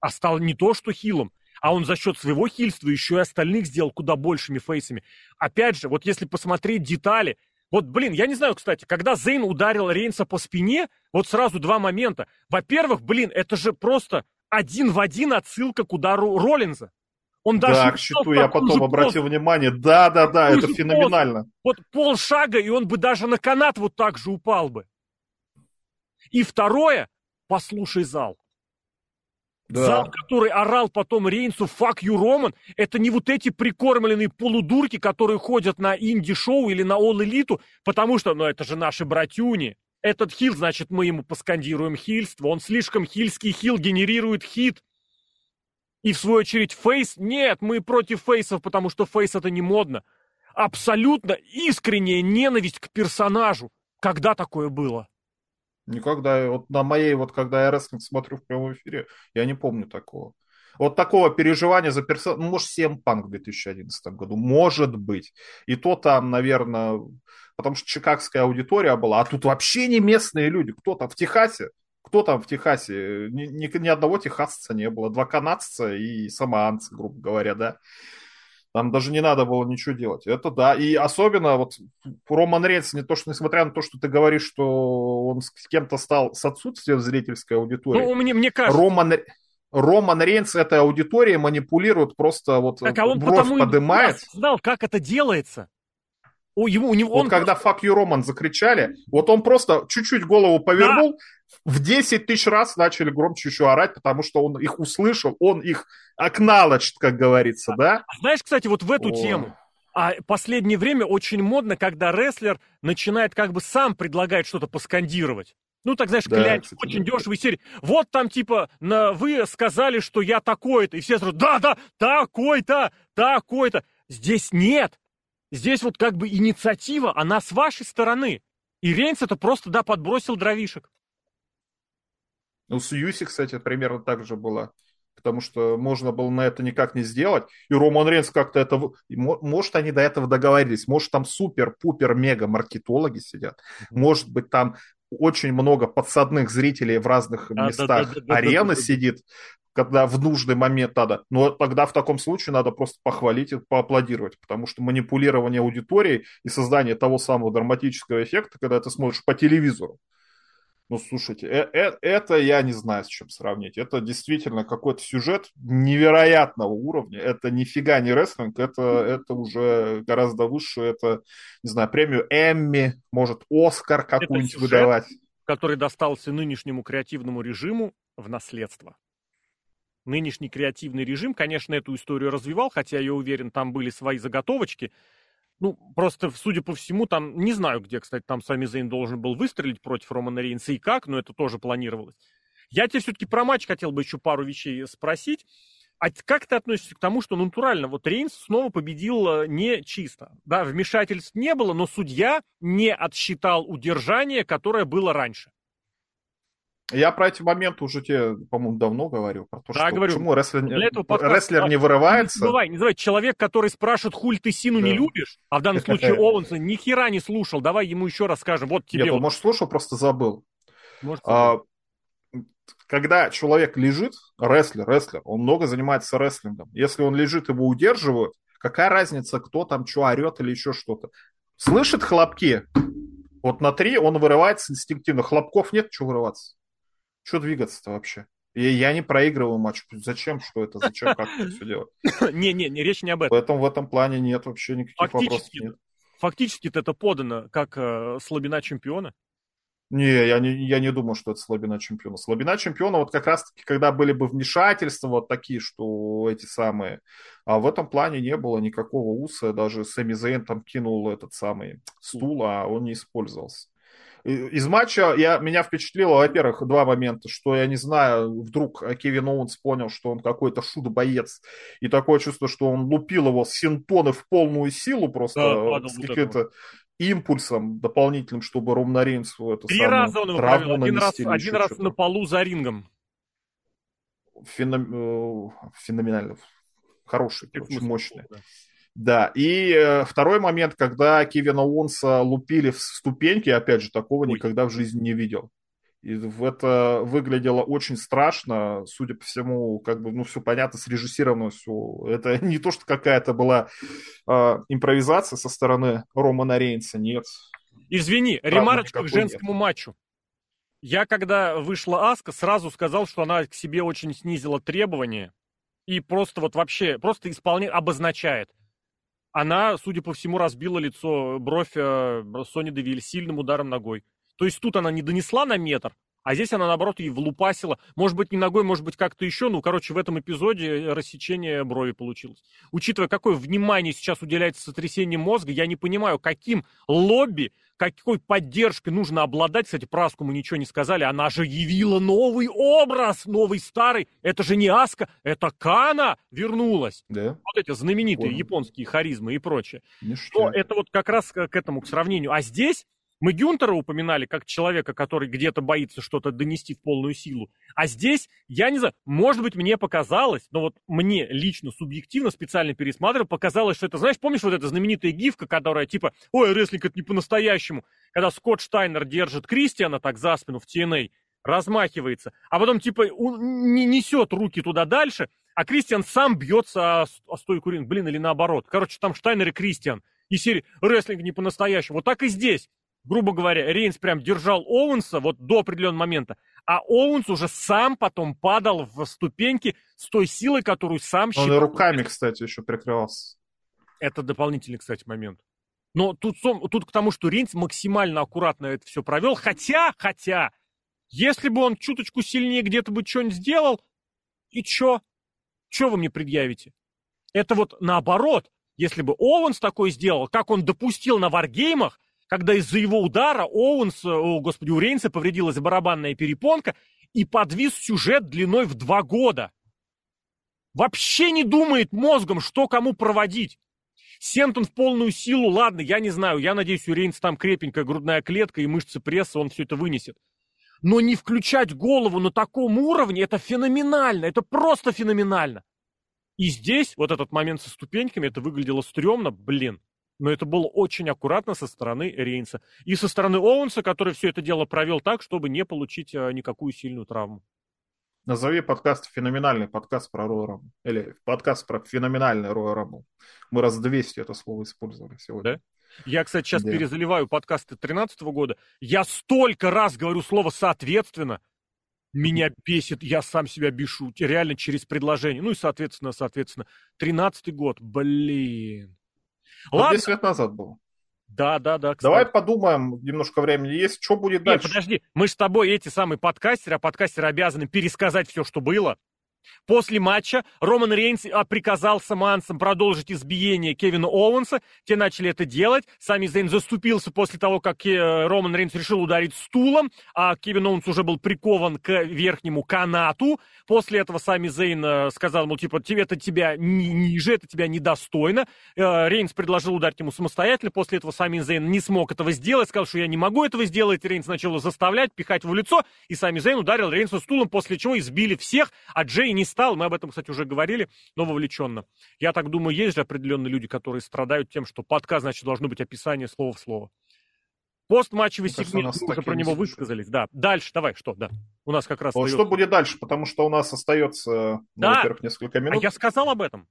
А стал не то, что хилом, а он за счет своего хильства еще и остальных сделал куда большими фейсами. Опять же, вот если посмотреть детали, вот, блин, я не знаю, кстати, когда Зейн ударил Рейнса по спине, вот сразу два момента. Во-первых, блин, это же просто один в один отсылка к удару Роллинза. Он даже да, к щиту я потом обратил пост. внимание. Да, да, да, это феноменально. Вот полшага, и он бы даже на канат вот так же упал бы. И второе, послушай зал. Да. Зал, который орал потом Рейнсу «Fuck you, Роман», это не вот эти прикормленные полудурки, которые ходят на инди-шоу или на All Elite, потому что, ну, это же наши братюни. Этот хил, значит, мы ему поскандируем хильство. Он слишком хильский хил генерирует хит. И в свою очередь фейс, нет, мы против фейсов, потому что фейс это не модно. Абсолютно искренняя ненависть к персонажу. Когда такое было? Никогда. Вот на моей, вот когда я рестлинг смотрю в прямом эфире, я не помню такого. Вот такого переживания за персонажа, ну, может, 7 панк в 2011 году, может быть. И то там, наверное, потому что чикагская аудитория была, а тут вообще не местные люди. Кто там в Техасе? Кто там в Техасе? Ни, ни, ни одного техасца не было. Два канадцца и самоанцы, грубо говоря, да. Там даже не надо было ничего делать. Это да. И особенно вот Роман Рейнс, не то, что, несмотря на то, что ты говоришь, что он с кем-то стал с отсутствием зрительской аудитории. Ну, мне, мне кажется... Роман, Роман Рейнс этой аудиторией манипулирует, просто вот так, а он бровь подымает. знал, как это делается. У, ему, у него, вот он... когда «Fuck you, Роман» закричали, вот он просто чуть-чуть голову повернул, да в 10 тысяч раз начали громче еще орать, потому что он их услышал, он их acknowledged, как говорится, да? А знаешь, кстати, вот в эту О. тему, а последнее время очень модно, когда рестлер начинает как бы сам предлагать что-то поскандировать. Ну, так, знаешь, да, клянь, кстати, очень да. дешевый серии. Вот там, типа, на, вы сказали, что я такой-то. И все сразу, да-да, такой-то, такой-то. Здесь нет. Здесь вот как бы инициатива, она с вашей стороны. И Рейнс это просто, да, подбросил дровишек. Ну, с Юси, кстати, примерно так же было. Потому что можно было на это никак не сделать. И Роман Рейнс как-то это... Может, они до этого договорились. Может, там супер-пупер-мега-маркетологи сидят. Может быть, там очень много подсадных зрителей в разных местах да, да, да, арены да, да, да. сидит, когда в нужный момент надо. Но тогда в таком случае надо просто похвалить и поаплодировать, потому что манипулирование аудиторией и создание того самого драматического эффекта, когда ты смотришь по телевизору, ну, слушайте, э -э это я не знаю, с чем сравнить. Это действительно какой-то сюжет невероятного уровня. Это нифига не рестлинг, это, это уже гораздо выше. Это, не знаю, премию Эмми, может, Оскар какую-нибудь выдавать. который достался нынешнему креативному режиму в наследство. Нынешний креативный режим, конечно, эту историю развивал, хотя, я уверен, там были свои заготовочки, ну, просто, судя по всему, там, не знаю, где, кстати, там Сами Зейн должен был выстрелить против Романа Рейнса и как, но это тоже планировалось. Я тебе все-таки про матч хотел бы еще пару вещей спросить. А как ты относишься к тому, что натурально вот Рейнс снова победил э, не чисто? Да, вмешательств не было, но судья не отсчитал удержание, которое было раньше. Я про эти моменты уже тебе, по-моему, давно говорил. Про то, да, что говорю. почему рестлер, Для этого подкаста... рестлер не вырывается. Не забывай, не забывай. Человек, который спрашивает, хуль ты Сину да. не любишь, а в данном случае Оуэнса ни хера не слушал. Давай ему еще раз скажем. Вот тебе. Нет, он, может, слушал, просто забыл. Может, а, когда человек лежит, рестлер, рестлер, он много занимается рестлингом. Если он лежит, его удерживают, какая разница, кто там что орет или еще что-то. Слышит хлопки, вот на три он вырывается инстинктивно. Хлопков нет, что вырываться? Что двигаться-то вообще? И я не проигрываю матч. Зачем, что это, зачем, как это все делать? [laughs] Не-не, не, речь не об этом. Поэтому в этом плане нет вообще никаких вопросов. Нет. Фактически это подано как э, слабина чемпиона. Не, я не, я не думаю, что это слабина чемпиона. Слабина чемпиона вот как раз-таки, когда были бы вмешательства вот такие, что эти самые. А в этом плане не было никакого уса. Даже Сэмми Зейн там кинул этот самый стул, а он не использовался. Из матча я, меня впечатлило, во-первых, два момента, что я не знаю, вдруг Кевин Оуэнс понял, что он какой-то шудо-боец, и такое чувство, что он лупил его с синтоны в полную силу просто, да, с каким-то импульсом дополнительным, чтобы Ромна Рейнсу это Три самое, раза он его провел, один раз, один раз на полу за рингом. Феном... Э, феноменально. Хороший, очень мощный. Да. Да, и э, второй момент, когда Кевина Уонса лупили в ступеньки, опять же, такого Ой. никогда в жизни не видел. И это выглядело очень страшно, судя по всему, как бы, ну, все понятно, срежиссировано все. Это не то, что какая-то была э, импровизация со стороны Романа Рейнса, нет. Извини, Правда, ремарочка к женскому нет. матчу. Я, когда вышла Аска, сразу сказал, что она к себе очень снизила требования и просто вот вообще, просто исполняет, обозначает. Она, судя по всему, разбила лицо, бровь э, Сони Девиль сильным ударом ногой. То есть тут она не донесла на метр, а здесь она, наоборот, и влупасила. Может быть, не ногой, может быть, как-то еще. Ну, короче, в этом эпизоде рассечение брови получилось. Учитывая, какое внимание сейчас уделяется сотрясению мозга, я не понимаю, каким лобби, какой поддержкой нужно обладать. Кстати, про Аску мы ничего не сказали. Она же явила новый образ, новый старый. Это же не Аска, это Кана вернулась. Да. Вот эти знаменитые Понял. японские харизмы и прочее. Ништяк. Но это вот как раз к этому, к сравнению. А здесь мы Гюнтера упоминали как человека, который где-то боится что-то донести в полную силу. А здесь, я не знаю, может быть, мне показалось, но вот мне лично, субъективно, специально пересматривал, показалось, что это, знаешь, помнишь вот эта знаменитая гифка, которая типа, ой, рестлинг это не по-настоящему, когда Скотт Штайнер держит Кристиана так за спину в TNA, размахивается, а потом типа не несет руки туда дальше, а Кристиан сам бьется о, о стойку ринга, блин, или наоборот. Короче, там Штайнер и Кристиан. И серии рестлинг не по-настоящему. Вот так и здесь грубо говоря, Рейнс прям держал Оуэнса вот до определенного момента, а Оуэнс уже сам потом падал в ступеньки с той силой, которую сам считал. Он и руками, кстати, еще прикрывался. Это дополнительный, кстати, момент. Но тут, тут к тому, что Рейнс максимально аккуратно это все провел, хотя, хотя, если бы он чуточку сильнее где-то бы что-нибудь сделал, и чё? Чё вы мне предъявите? Это вот наоборот, если бы Оуэнс такой сделал, как он допустил на варгеймах, когда из-за его удара Оуэнс, о, господи, у Рейнса повредилась барабанная перепонка и подвис сюжет длиной в два года. Вообще не думает мозгом, что кому проводить. Сентон в полную силу, ладно, я не знаю, я надеюсь, у Рейнса там крепенькая грудная клетка и мышцы пресса, он все это вынесет. Но не включать голову на таком уровне, это феноменально, это просто феноменально. И здесь, вот этот момент со ступеньками, это выглядело стрёмно, блин но это было очень аккуратно со стороны Рейнса. И со стороны Оуэнса, который все это дело провел так, чтобы не получить а, никакую сильную травму. Назови подкаст «Феноменальный подкаст про Роя Рамбл». Или подкаст про феноменальный Роя Рамбл. Мы раз 200 это слово использовали сегодня. Да? Я, кстати, сейчас да. перезаливаю подкасты 2013 года. Я столько раз говорю слово «соответственно». Меня бесит, я сам себя бешу, реально через предложение. Ну и, соответственно, соответственно, 13 год, блин. Ладно. 10 лет назад было. Да, да, да. Кстати. Давай подумаем, немножко времени есть, что будет дальше. Нет, подожди, мы с тобой эти самые подкастеры, а подкастеры обязаны пересказать все, что было. После матча Роман Рейнс а, приказал саманцам продолжить избиение Кевина Оуэнса. Те начали это делать. Сами Зейн заступился после того, как э, Роман Рейнс решил ударить стулом, а Кевин Оуэнс уже был прикован к верхнему канату. После этого сами Зейн э, сказал, мол, типа, это тебя ниже, это тебя недостойно. Э, Рейнс предложил ударить ему самостоятельно. После этого сами Зейн не смог этого сделать, сказал, что я не могу этого сделать. Рейнс начал заставлять, пихать в лицо, и сами Зейн ударил Рейнса стулом, после чего избили всех, а Джей не стал, мы об этом, кстати, уже говорили, но вовлеченно. Я так думаю, есть же определенные люди, которые страдают тем, что подкаст, значит, должно быть описание слова в слово. Постматчевый сегмент, мы уже про него высказались, да. Дальше, давай, что, да. У нас как раз... Вот что будет дальше, потому что у нас остается, ну, да. во-первых, несколько минут. А я сказал об этом.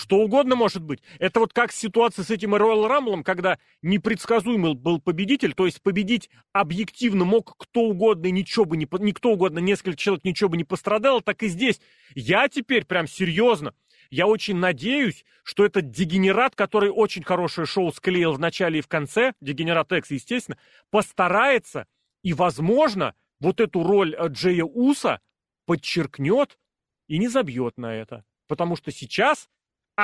Что угодно может быть. Это вот как ситуация с этим Royal Rumble, когда непредсказуемый был победитель, то есть победить объективно мог кто угодно, и ничего бы не, никто угодно, несколько человек ничего бы не пострадало, так и здесь. Я теперь прям серьезно, я очень надеюсь, что этот дегенерат, который очень хорошее шоу склеил в начале и в конце, дегенерат Экс, естественно, постарается и, возможно, вот эту роль э, Джея Уса подчеркнет и не забьет на это. Потому что сейчас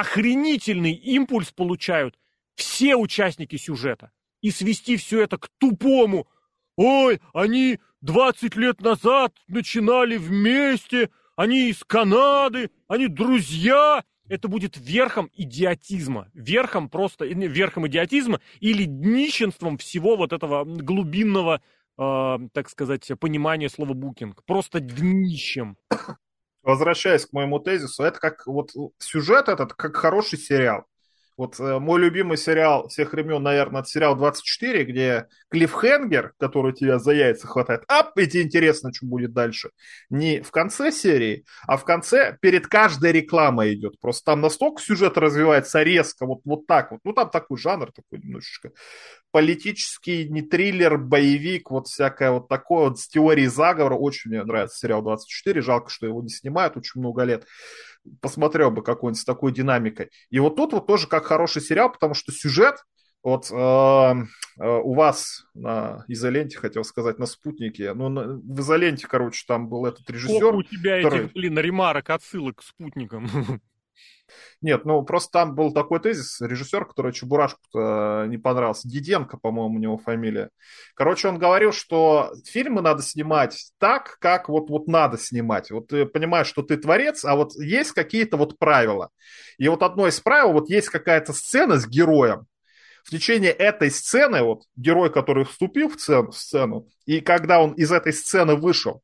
охренительный импульс получают все участники сюжета. И свести все это к тупому. Ой, они 20 лет назад начинали вместе, они из Канады, они друзья. Это будет верхом идиотизма, верхом просто, верхом идиотизма или днищенством всего вот этого глубинного, э, так сказать, понимания слова букинг. Просто днищем возвращаясь к моему тезису, это как вот сюжет этот, как хороший сериал. Вот э, мой любимый сериал всех времен, наверное, это сериал 24, где клиффхенгер, который тебя за яйца хватает, ап, и тебе интересно, что будет дальше. Не в конце серии, а в конце перед каждой рекламой идет. Просто там настолько сюжет развивается резко, вот, вот так вот. Ну, там такой жанр такой немножечко политический, не триллер, боевик, вот всякое вот такое вот с теорией заговора. Очень мне нравится сериал 24, жалко, что его не снимают очень много лет посмотрел бы какой-нибудь с такой динамикой. И вот тут вот тоже как хороший сериал, потому что сюжет, вот э, э, у вас на изоленте, хотел сказать, на спутнике, ну, на, в изоленте, короче, там был этот режиссер. Сколько у тебя который... этих, блин, ремарок, отсылок к спутникам. [laughs] Нет, ну просто там был такой тезис, режиссер, который Чебурашку не понравился, Диденко, по-моему, у него фамилия. Короче, он говорил, что фильмы надо снимать так, как вот, вот надо снимать. Вот ты понимаешь, что ты творец, а вот есть какие-то вот правила. И вот одно из правил, вот есть какая-то сцена с героем, в течение этой сцены, вот герой, который вступил в сцену, в сцену и когда он из этой сцены вышел,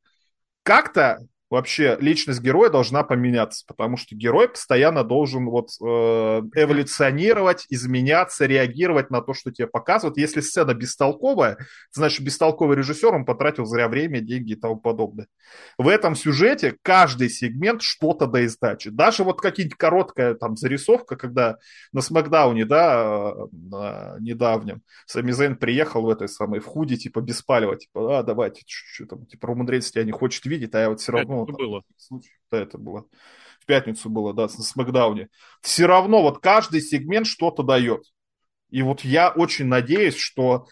как-то вообще личность героя должна поменяться, потому что герой постоянно должен вот э, эволюционировать, изменяться, реагировать на то, что тебе показывают. Если сцена бестолковая, значит, бестолковый режиссер, он потратил зря время, деньги и тому подобное. В этом сюжете каждый сегмент что-то до издачи. Даже вот какие-нибудь короткая там зарисовка, когда на Смакдауне, да, на недавнем, Сами Зейн приехал в этой самой, в худе, типа, без палева, типа, а, давайте, что там, типа, Рейнс тебя не хочет видеть, а я вот все равно это было. Случай, да, это было. В пятницу было, да, на Смакдауне. Все равно вот каждый сегмент что-то дает. И вот я очень надеюсь, что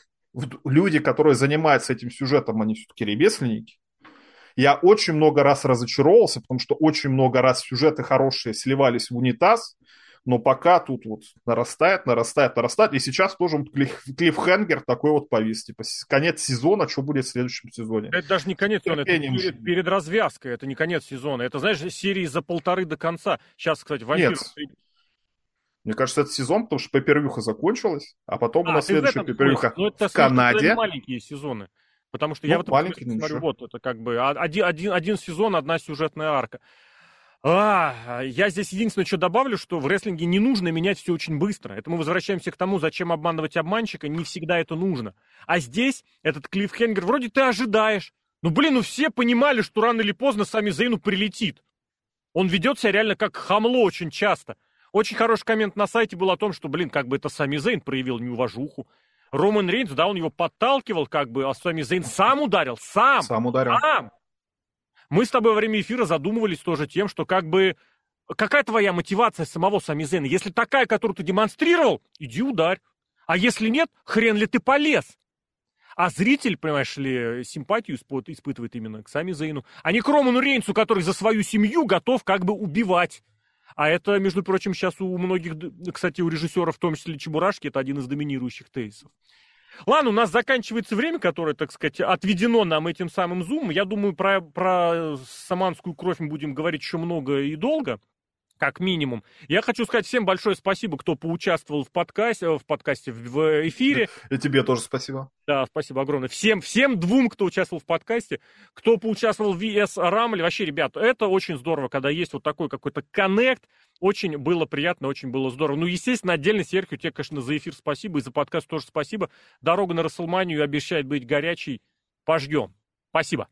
люди, которые занимаются этим сюжетом, они все-таки ремесленники. Я очень много раз разочаровался, потому что очень много раз сюжеты хорошие сливались в унитаз, но пока тут вот нарастает, нарастает, нарастает, и сейчас тоже вот клифф, клиффхенгер такой вот повис, типа конец сезона, что будет в следующем сезоне. Это даже не конец сезона, это перед, перед развязкой, это не конец сезона, это, знаешь, серии за полторы до конца. Сейчас, кстати, вампир... Нет. Мне кажется, это сезон, потому что пепервюха закончилась, а потом а, у нас следующая пепервюха ну, в Канаде. маленькие сезоны. Потому что ну, я вот смотрю, вот, это как бы один, один, один сезон, одна сюжетная арка. А, я здесь единственное, что добавлю, что в рестлинге не нужно менять все очень быстро. Это мы возвращаемся к тому, зачем обманывать обманщика, не всегда это нужно. А здесь этот клиффхенгер вроде ты ожидаешь. Ну, блин, ну все понимали, что рано или поздно сами Зейну прилетит. Он ведет себя реально как хамло очень часто. Очень хороший коммент на сайте был о том, что, блин, как бы это сами Зейн проявил неуважуху. Роман Рейнс, да, он его подталкивал, как бы, а сами Зейн сам ударил, сам. Сам ударил. Сам. Мы с тобой во время эфира задумывались тоже тем, что как бы какая твоя мотивация самого Самизена? Если такая, которую ты демонстрировал, иди ударь. А если нет, хрен ли ты полез? А зритель, понимаешь ли, симпатию испытывает именно к Сами Зейну, а не к Роману Рейнсу, который за свою семью готов как бы убивать. А это, между прочим, сейчас у многих, кстати, у режиссеров, в том числе Чебурашки, это один из доминирующих тезисов. Ладно, у нас заканчивается время, которое, так сказать, отведено нам этим самым зумом. Я думаю, про, про саманскую кровь мы будем говорить еще много и долго как минимум. Я хочу сказать всем большое спасибо, кто поучаствовал в подкасте, в подкасте, в эфире. И тебе тоже спасибо. Да, спасибо огромное. Всем, всем двум, кто участвовал в подкасте, кто поучаствовал в VS Рамле. Вообще, ребят, это очень здорово, когда есть вот такой какой-то коннект. Очень было приятно, очень было здорово. Ну, естественно, отдельно, Серхио, тебе, конечно, за эфир спасибо, и за подкаст тоже спасибо. Дорога на Расселманию обещает быть горячей. Пожгем. Спасибо.